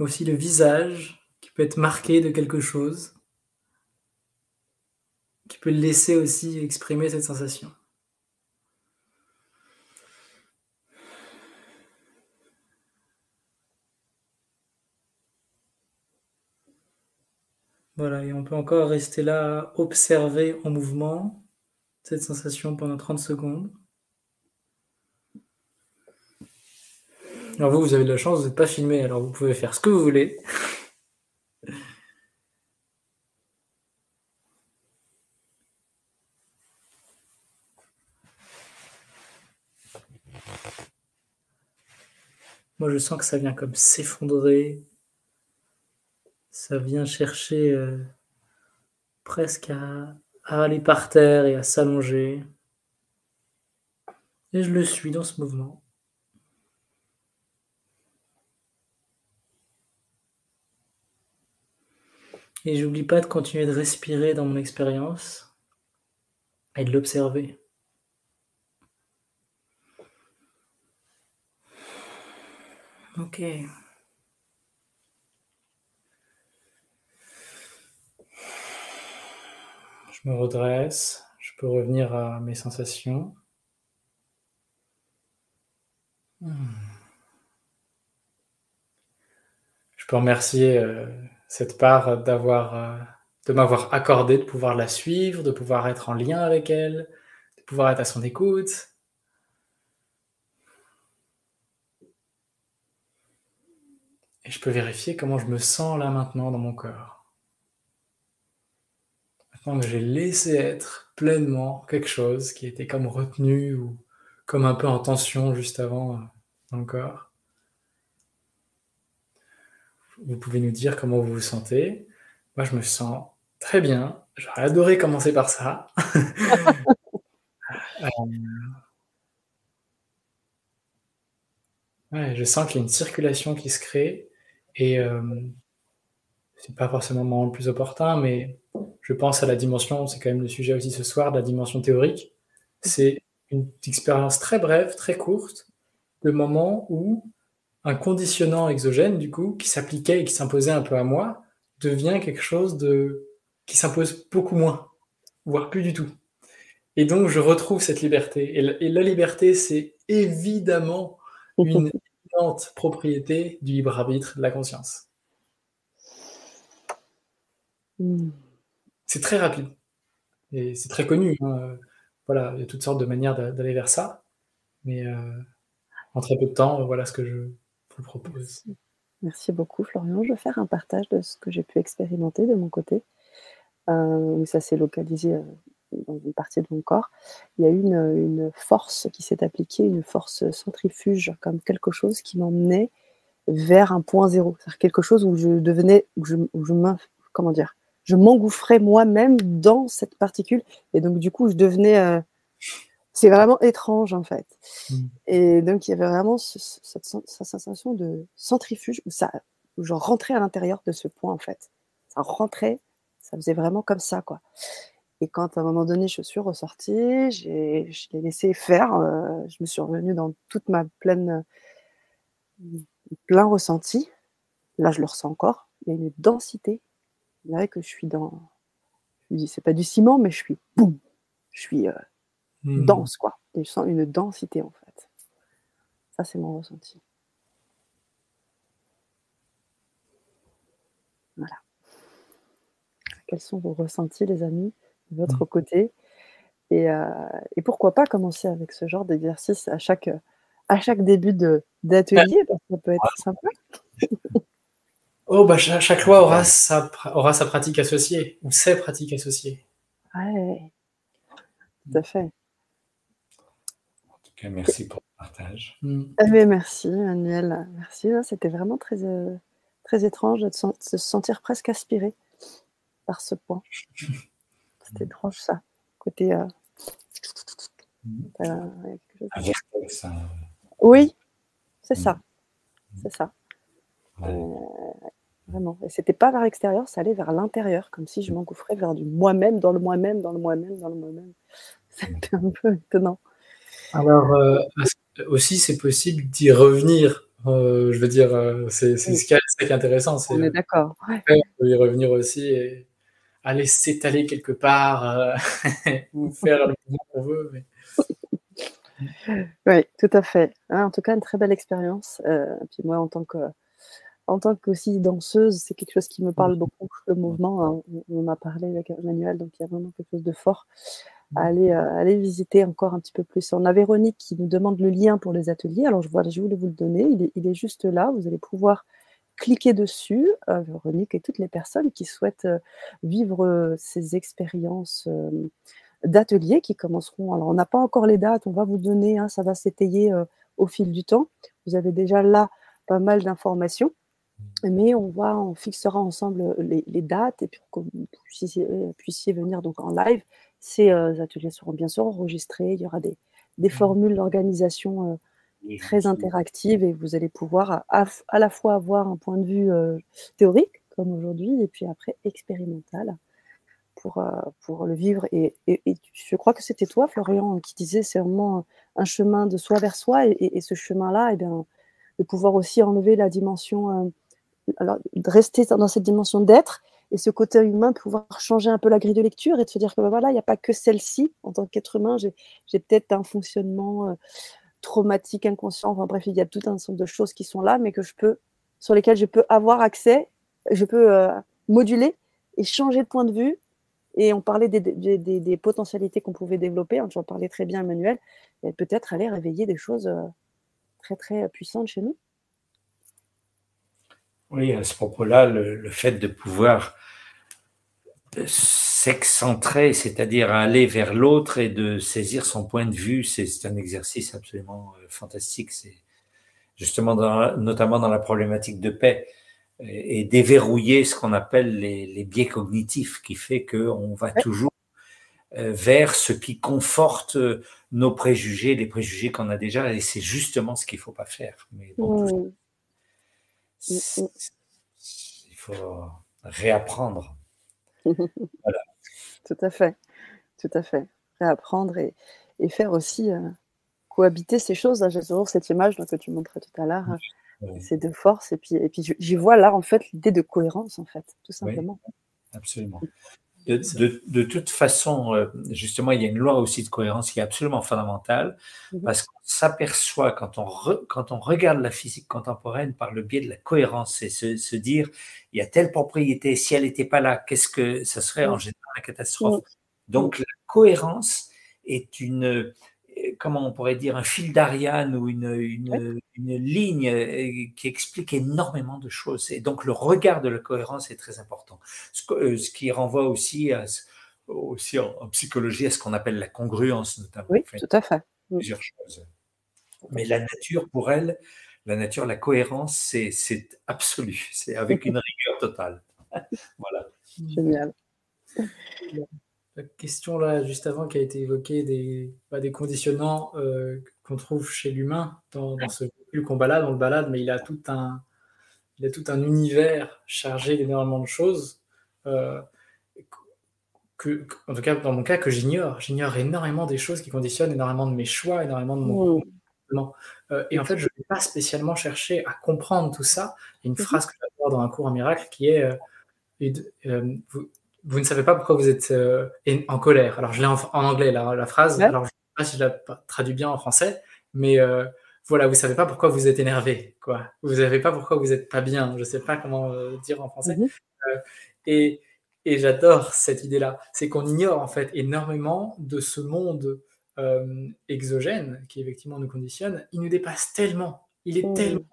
aussi le visage qui peut être marqué de quelque chose, qui peut laisser aussi exprimer cette sensation. Voilà, et on peut encore rester là, observer en mouvement cette sensation pendant 30 secondes. Alors vous, vous avez de la chance, vous n'êtes pas filmé, alors vous pouvez faire ce que vous voulez. Moi, je sens que ça vient comme s'effondrer. Ça vient chercher euh, presque à, à aller par terre et à s'allonger. Et je le suis dans ce mouvement. Et j'oublie pas de continuer de respirer dans mon expérience et de l'observer. Ok. Je me redresse, je peux revenir à mes sensations. Hmm. Je peux remercier euh, cette part d'avoir, euh, de m'avoir accordé de pouvoir la suivre, de pouvoir être en lien avec elle, de pouvoir être à son écoute. Et je peux vérifier comment je me sens là maintenant dans mon corps. Que j'ai laissé être pleinement quelque chose qui était comme retenu ou comme un peu en tension juste avant euh, dans le corps. Vous pouvez nous dire comment vous vous sentez. Moi, je me sens très bien. J'aurais adoré commencer par ça. Euh, je sens qu'il y a une circulation qui se crée et euh, c'est pas forcément le plus opportun, mais je pense à la dimension, c'est quand même le sujet aussi ce soir, de la dimension théorique. C'est une expérience très brève, très courte, de moment où un conditionnant exogène, du coup, qui s'appliquait et qui s'imposait un peu à moi, devient quelque chose de qui s'impose beaucoup moins, voire plus du tout. Et donc, je retrouve cette liberté. Et la, liberté, c'est évidemment une évidente propriété du libre arbitre de la conscience. Hmm. C'est très rapide. Et c'est très connu. Hein. Voilà, il y a toutes sortes de manières d'aller vers ça. Mais euh, en très peu de temps, voilà ce que je, propose. Merci. beaucoup, Florian. Je vais faire un partage de ce que j'ai pu expérimenter de mon côté. Euh, ça s'est localisé euh, dans une partie de mon corps. Il y a eu une, force qui s'est appliquée, une force centrifuge, comme quelque chose qui m'emmenait vers un point zéro. C'est-à-dire quelque chose où je devenais, où je, où je comment dire, je m'engouffrais moi-même dans cette particule. Et donc, du coup, je devenais euh, c'est vraiment étrange en fait. Mmh. Et donc il y avait vraiment cette, sensation de centrifuge où, ça, où je rentrais à l'intérieur de ce point en fait. Ça rentrait, ça faisait vraiment comme ça quoi. Et quand à un moment donné je suis ressortie, j'ai, je l'ai laissé faire, euh, je me suis revenue dans toute ma pleine, plein ressenti. Là je le ressens encore. Il y a une densité. Il dirait que je suis dans, je dis c'est pas du ciment mais je suis boum, je suis euh, Mmh. dense, quoi. Je sens une densité, en fait. Ça, c'est mon ressenti. Voilà. Quels sont vos ressentis, les amis, de votre mmh. côté? Euh, et, pourquoi pas commencer avec ce genre d'exercice à chaque, à chaque début d'atelier, parce que ça peut être sympa. oh, bah, chaque, loi aura sa, aura sa pratique associée, ou ses pratiques associées. Ouais. tout à fait. En tout cas, merci pour le partage. Mm. Eh ben, merci, Manuel. Merci. C'était vraiment très, euh, très étrange de se sentir presque aspiré par ce point. C'était étrange, ça. Côté. Euh, oui, c'est ça. C'est ça. Euh, vraiment. Et c'était pas vers l'extérieur, ça allait vers l'intérieur, comme si je m'engouffrais vers du moi-même, dans le moi-même, dans le moi-même, dans le moi-même. C'était un peu étonnant. Alors, euh, aussi, c'est possible d'y revenir. Euh, je veux dire, c'est ce, qui est intéressant. On est d'accord. On peut y revenir aussi et aller s'étaler quelque part ou faire le mouvement qu'on veut. Mais... Oui, tout à fait. Hein, en tout cas, une très belle expérience. Euh, puis moi, en tant que, en tant qu'aussi danseuse, c'est quelque chose qui me parle beaucoup, le mouvement. Hein. On, en a parlé avec Emmanuel, donc il y a vraiment quelque chose de fort à aller, euh, aller visiter encore un petit peu plus. On a Véronique qui nous demande le lien pour les ateliers. Alors, je, vois, je voulais vous le donner. Il est, il est juste là. Vous allez pouvoir cliquer dessus, euh, Véronique et toutes les personnes qui souhaitent vivre ces expériences d'ateliers qui commenceront. Alors, on n'a pas encore les dates, on va vous donner, hein, ça va s'étayer euh, au fil du temps. Vous avez déjà là pas mal d'informations, mais on va, on fixera ensemble euh, les, dates et puis que vous euh, puissiez, venir donc en live. Ces ateliers seront bien sûr enregistrés, il y aura des, des mmh. formules d'organisation très interactives et vous allez pouvoir à, à, la fois avoir un point de vue théorique, comme aujourd'hui, et puis après expérimental pour, euh, pour le vivre. Et, je crois que c'était toi, Florian, qui disait c'est vraiment un chemin de soi vers soi. Et, ce chemin-là, et eh bien, de pouvoir aussi enlever la dimension, euh, alors, de rester dans cette dimension d'être et ce côté humain, pouvoir changer un peu la grille de lecture et de se dire que ben voilà, il n'y a pas que celle-ci. En tant qu'être humain, j'ai peut-être un fonctionnement euh, traumatique, inconscient. Enfin bref, il y a tout un ensemble de choses qui sont là, mais que je peux, sur lesquelles je peux avoir accès, je peux moduler et changer de point de vue et on parlait des, potentialités qu'on pouvait développer, hein, tu en parlais très bien Emmanuel, peut-être aller réveiller des choses euh, très très puissantes chez nous. Oui, à ce propos-là, le, fait de pouvoir s'excentrer, c'est-à-dire aller vers l'autre et de saisir son point de vue, c'est un exercice absolument euh, fantastique. C'est justement notamment dans la problématique de paix et déverrouiller ce qu'on appelle les, biais cognitifs, qui fait qu'on va toujours euh, vers ce qui conforte nos préjugés, les préjugés qu'on a déjà, et c'est justement ce qu'il ne faut pas faire. Mais bon, mmh. Mmh, mmh. il faut réapprendre. voilà. Tout à fait, tout à fait. Réapprendre et, et faire aussi euh, cohabiter ces choses. J'ai toujours cette image que tu montrais tout à l'heure. C'est de force. Et puis, et puis j'y vois là, en fait, l'idée de cohérence, en fait, tout simplement. absolument. De, toute façon, euh, justement, il y a une loi aussi de cohérence qui est absolument fondamentale mmh parce qu'on s'aperçoit quand on, quand on regarde la physique contemporaine par le biais de la cohérence et se, dire il y a telle propriété, si elle n'était pas là, qu'est-ce que ça serait en mmh. général la catastrophe? Mmh. Donc la cohérence est une, comment on pourrait dire, un fil d'Ariane ou une, une, ligne euh, qui explique énormément de choses. Et donc le regard de la cohérence est très important. Ce, euh, qui renvoie aussi, à, aussi en, psychologie à ce qu'on appelle la congruence, notamment. Oui, tout à fait. Mm. Plusieurs choses. Mais la nature, pour elle, la nature, la cohérence, c'est absolu. C'est avec une rigueur totale. voilà. Génial la question là, juste avant, qui a été évoquée, des, bah, des conditionnements euh, qu'on trouve chez l'humain dans, ce véhicule qu'on balade, on le balade, mais il a tout un, il a tout un univers chargé d'énormément de choses. Euh, que, en tout cas, dans mon cas, que j'ignore. J'ignore énormément des choses qui conditionnent énormément de mes choix, énormément de mon mmh. euh, et en fait, je ne vais pas spécialement chercher à comprendre tout ça. Il y a une mmh phrase que j'adore dans un cours en miracle qui est vous, vous ne savez pas pourquoi vous êtes euh, en colère. Alors, je l'ai en, anglais, la, la phrase. Alors, je ne sais pas si je la traduis bien en français, mais euh, voilà, vous ne savez pas pourquoi vous êtes énervé. Quoi. Vous ne savez pas pourquoi vous n'êtes pas bien. Je ne sais pas comment euh, dire en français. Mhm. et, et j'adore cette idée-là. C'est qu'on ignore en fait énormément de ce monde exogène qui effectivement nous conditionne. Il nous dépasse tellement. Il est mhm. tellement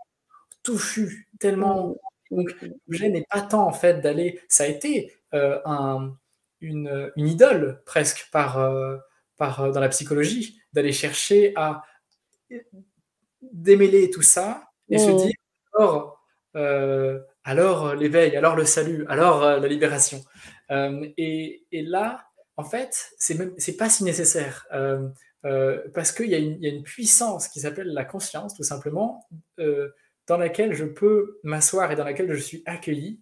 touffu, tellement. Mhm. Donc, l'objet n'est pas tant en fait d'aller. Ça a été un, une, une, idole presque par, euh, par, dans la psychologie, d'aller chercher à démêler tout ça et se mmh. dire alors, alors l'éveil, alors le salut, alors la libération. Et, et, là, en fait, c'est même c'est pas si nécessaire. parce qu'il y, y, a une puissance qui s'appelle la conscience, tout simplement, dans laquelle je peux m'asseoir et dans laquelle je suis accueilli,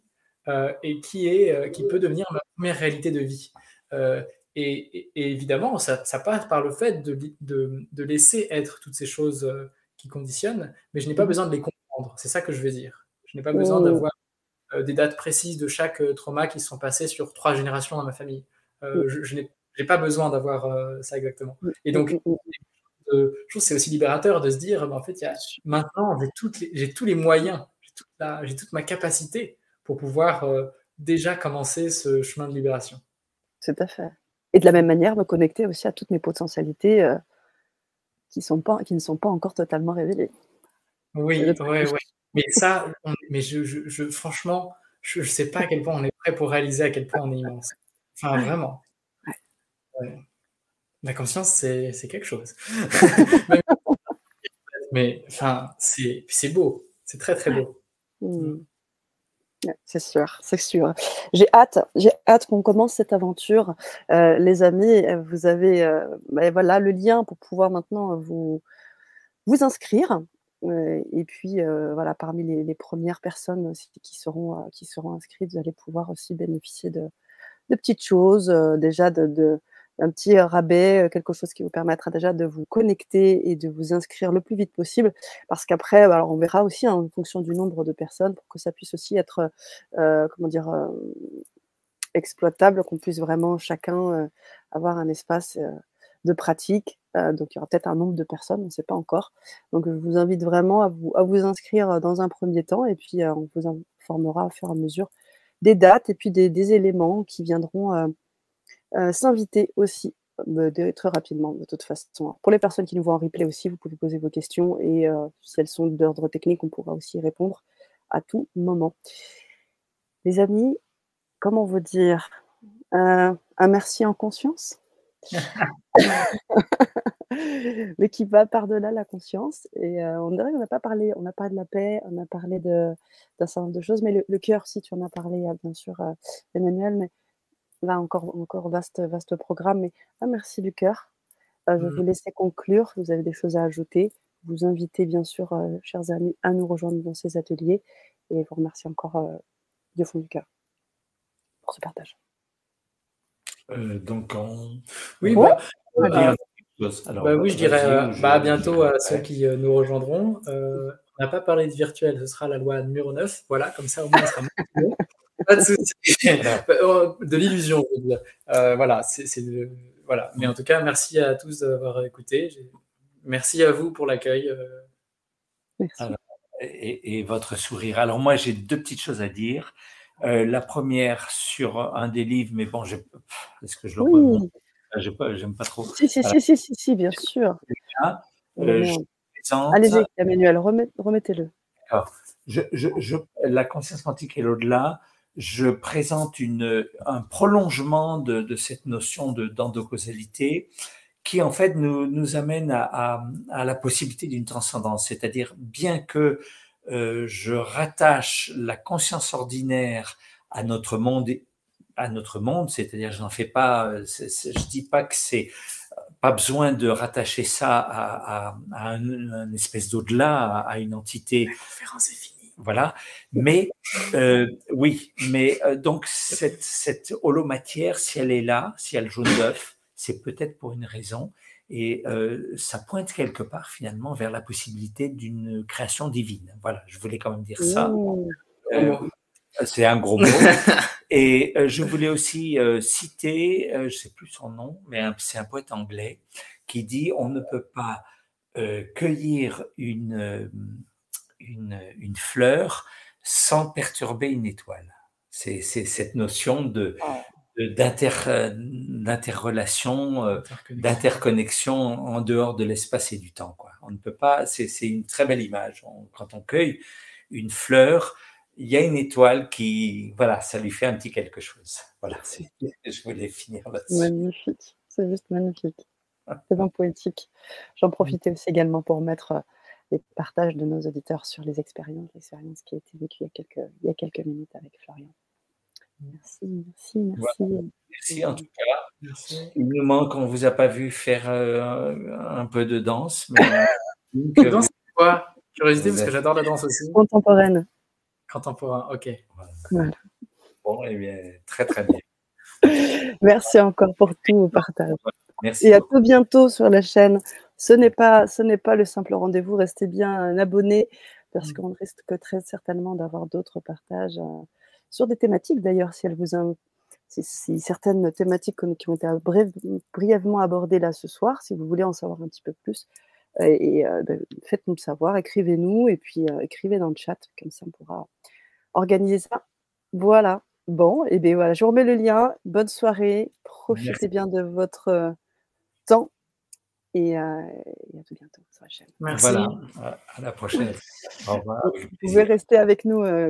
et qui, est, qui peut devenir ma première réalité de vie. Et, évidemment, ça, passe par le fait de, de, laisser être toutes ces choses qui conditionnent, mais je n'ai pas mmh besoin de les comprendre. C'est ça que je veux dire. Je n'ai pas besoin mmh. d'avoir des dates précises de chaque trauma qui sont passés sur trois générations dans ma famille. Je, n'ai pas besoin d'avoir ça exactement. Et donc, je trouve que c'est aussi libérateur de se dire, bah, en fait, y a, maintenant, j'ai tous les moyens, j'ai toute, ma capacité pour pouvoir déjà commencer ce chemin de libération. Tout à fait. Et de la même manière, me connecter aussi à toutes mes potentialités euh, qui, sont pas, qui ne sont pas encore totalement révélées. Oui, oui, oui. Mais ça, mais je, je, franchement, je ne sais pas à quel point on est prêt pour réaliser à quel point on est immense. Enfin, vraiment. La conscience, c'est quelque chose. mais enfin, c'est beau. C'est très, très beau. Mmh. C'est sûr, c'est sûr. J'ai hâte, j'ai hâte qu'on commence cette aventure. Euh, les amis, vous avez euh, ben voilà, le lien pour pouvoir maintenant vous, vous inscrire. Euh, et puis, voilà, parmi les, premières personnes qui seront, qui seront inscrites, vous allez pouvoir aussi bénéficier de, de petites choses, déjà de, un petit rabais, quelque chose qui vous permettra déjà de vous connecter et de vous inscrire le plus vite possible. Parce qu'après, bah, on verra aussi hein, en fonction du nombre de personnes pour que ça puisse aussi être, comment dire, exploitable, qu'on puisse vraiment chacun avoir un espace de pratique. donc il y aura peut-être un nombre de personnes, on ne sait pas encore. Donc je vous invite vraiment à vous, inscrire dans un premier temps et puis on vous informera au fur et à mesure des dates et puis des éléments qui viendront euh, s'inviter aussi très rapidement de toute façon. pour les personnes qui nous voient en replay aussi, vous pouvez poser vos questions et euh, si elles sont d'ordre technique, on pourra aussi répondre à tout moment. Les amis, comment vous dire euh, Un merci en conscience? Mais qui va par-delà la conscience. Et on dirait qu'on n'a pas parlé, on a parlé de la paix, on a parlé d'un certain nombre de choses, mais le, cœur, si tu en as parlé, bien sûr, Emmanuel, mais là encore, encore vaste, vaste programme, mais ah, merci du cœur. Euh, je vais vous mmh. laisser conclure. Vous avez des choses à ajouter. Vous invitez bien sûr, euh, chers amis, à nous rejoindre dans ces ateliers et vous remercie encore euh, du fond du cœur pour ce partage. donc, oui, bah, bah, oui, je dirais bah, à bientôt à ceux qui nous rejoindront. on n'a pas parlé de virtuel, ce sera la loi numéro 9. Voilà, comme ça au moins, ça sera pas de souci. De l'illusion, euh, voilà, c'est voilà. Mais en tout cas, merci à tous d'avoir écouté. Merci à vous pour l'accueil. Euh. Et, votre sourire. Alors moi, j'ai deux petites choses à dire. Euh, la première sur un des livres, mais bon, est-ce que je le oui. J'aime pas, trop. Si, si, si, si, si, bien sûr. Allez-y, Emmanuel, remettez-le. Je, je, la conscience quantique et l'au-delà, je présente une, un prolongement de, cette notion d'endocausalité qui en fait nous, amène à, la possibilité d'une transcendance. C'est-à-dire, bien que euh, je rattache la conscience ordinaire à notre monde, à notre monde, c'est-à-dire je n'en fais pas, je dis pas que c'est pas besoin de rattacher ça à, à, une, espèce d'au-delà, à, une entité. La conférence est finie. Voilà. Mais euh, oui, mais euh, donc cette, cette holomatière, si elle est là, si elle jaune d'œuf, c'est peut-être pour une raison. Et euh, ça pointe quelque part finalement vers la possibilité d'une création divine. Voilà, je voulais quand même dire ça. c'est un gros mot. Et je voulais aussi citer, je ne sais plus son nom, mais c'est un poète anglais qui dit on ne peut pas cueillir une une, fleur sans perturber une étoile. C'est cette notion de, d'interrelation, euh, d'interconnexion en dehors de l'espace et du temps. Quoi. On ne peut pas, c'est une très belle image. quand on cueille une fleur, il y a une étoile qui, voilà, ça lui fait un petit quelque chose. Voilà, je voulais finir là-dessus. Magnifique, c'est juste magnifique. C'est bien poétique. J'en profitais aussi également pour mettre les partages de nos auditeurs sur les expériences, l'expérience qui a été vécue il y a quelques, il y a quelques minutes avec Florian. Merci, merci, merci. Merci en tout cas. Il nous manque, on ne vous a pas vu faire un peu de danse. Mais danse, c'est quoi? Curiosité, parce que j'adore la danse aussi. Contemporaine. Contemporain, ok. Bon, eh bien, très très bien. Merci encore pour tout vos partages. Merci. Et à tout bientôt sur la chaîne. Ce n'est pas, ce n'est pas le simple rendez-vous. Restez bien un abonné parce mm. qu'on risque très certainement d'avoir d'autres partages euh, sur des thématiques d'ailleurs, si elles vous si, certaines thématiques qui ont été brièvement abordées là ce soir, si vous voulez en savoir un petit peu plus, euh, et, euh, ben, faites-nous le savoir, écrivez-nous et puis écrivez dans le chat, comme ça on pourra organiser ça. Voilà. Bon, et bien voilà, je vous remets le lien. Bonne soirée. Profitez bien de votre temps. Et, à tout bientôt sur la chaîne. Merci. Voilà, à la prochaine. Au revoir. Vous pouvez rester avec nous.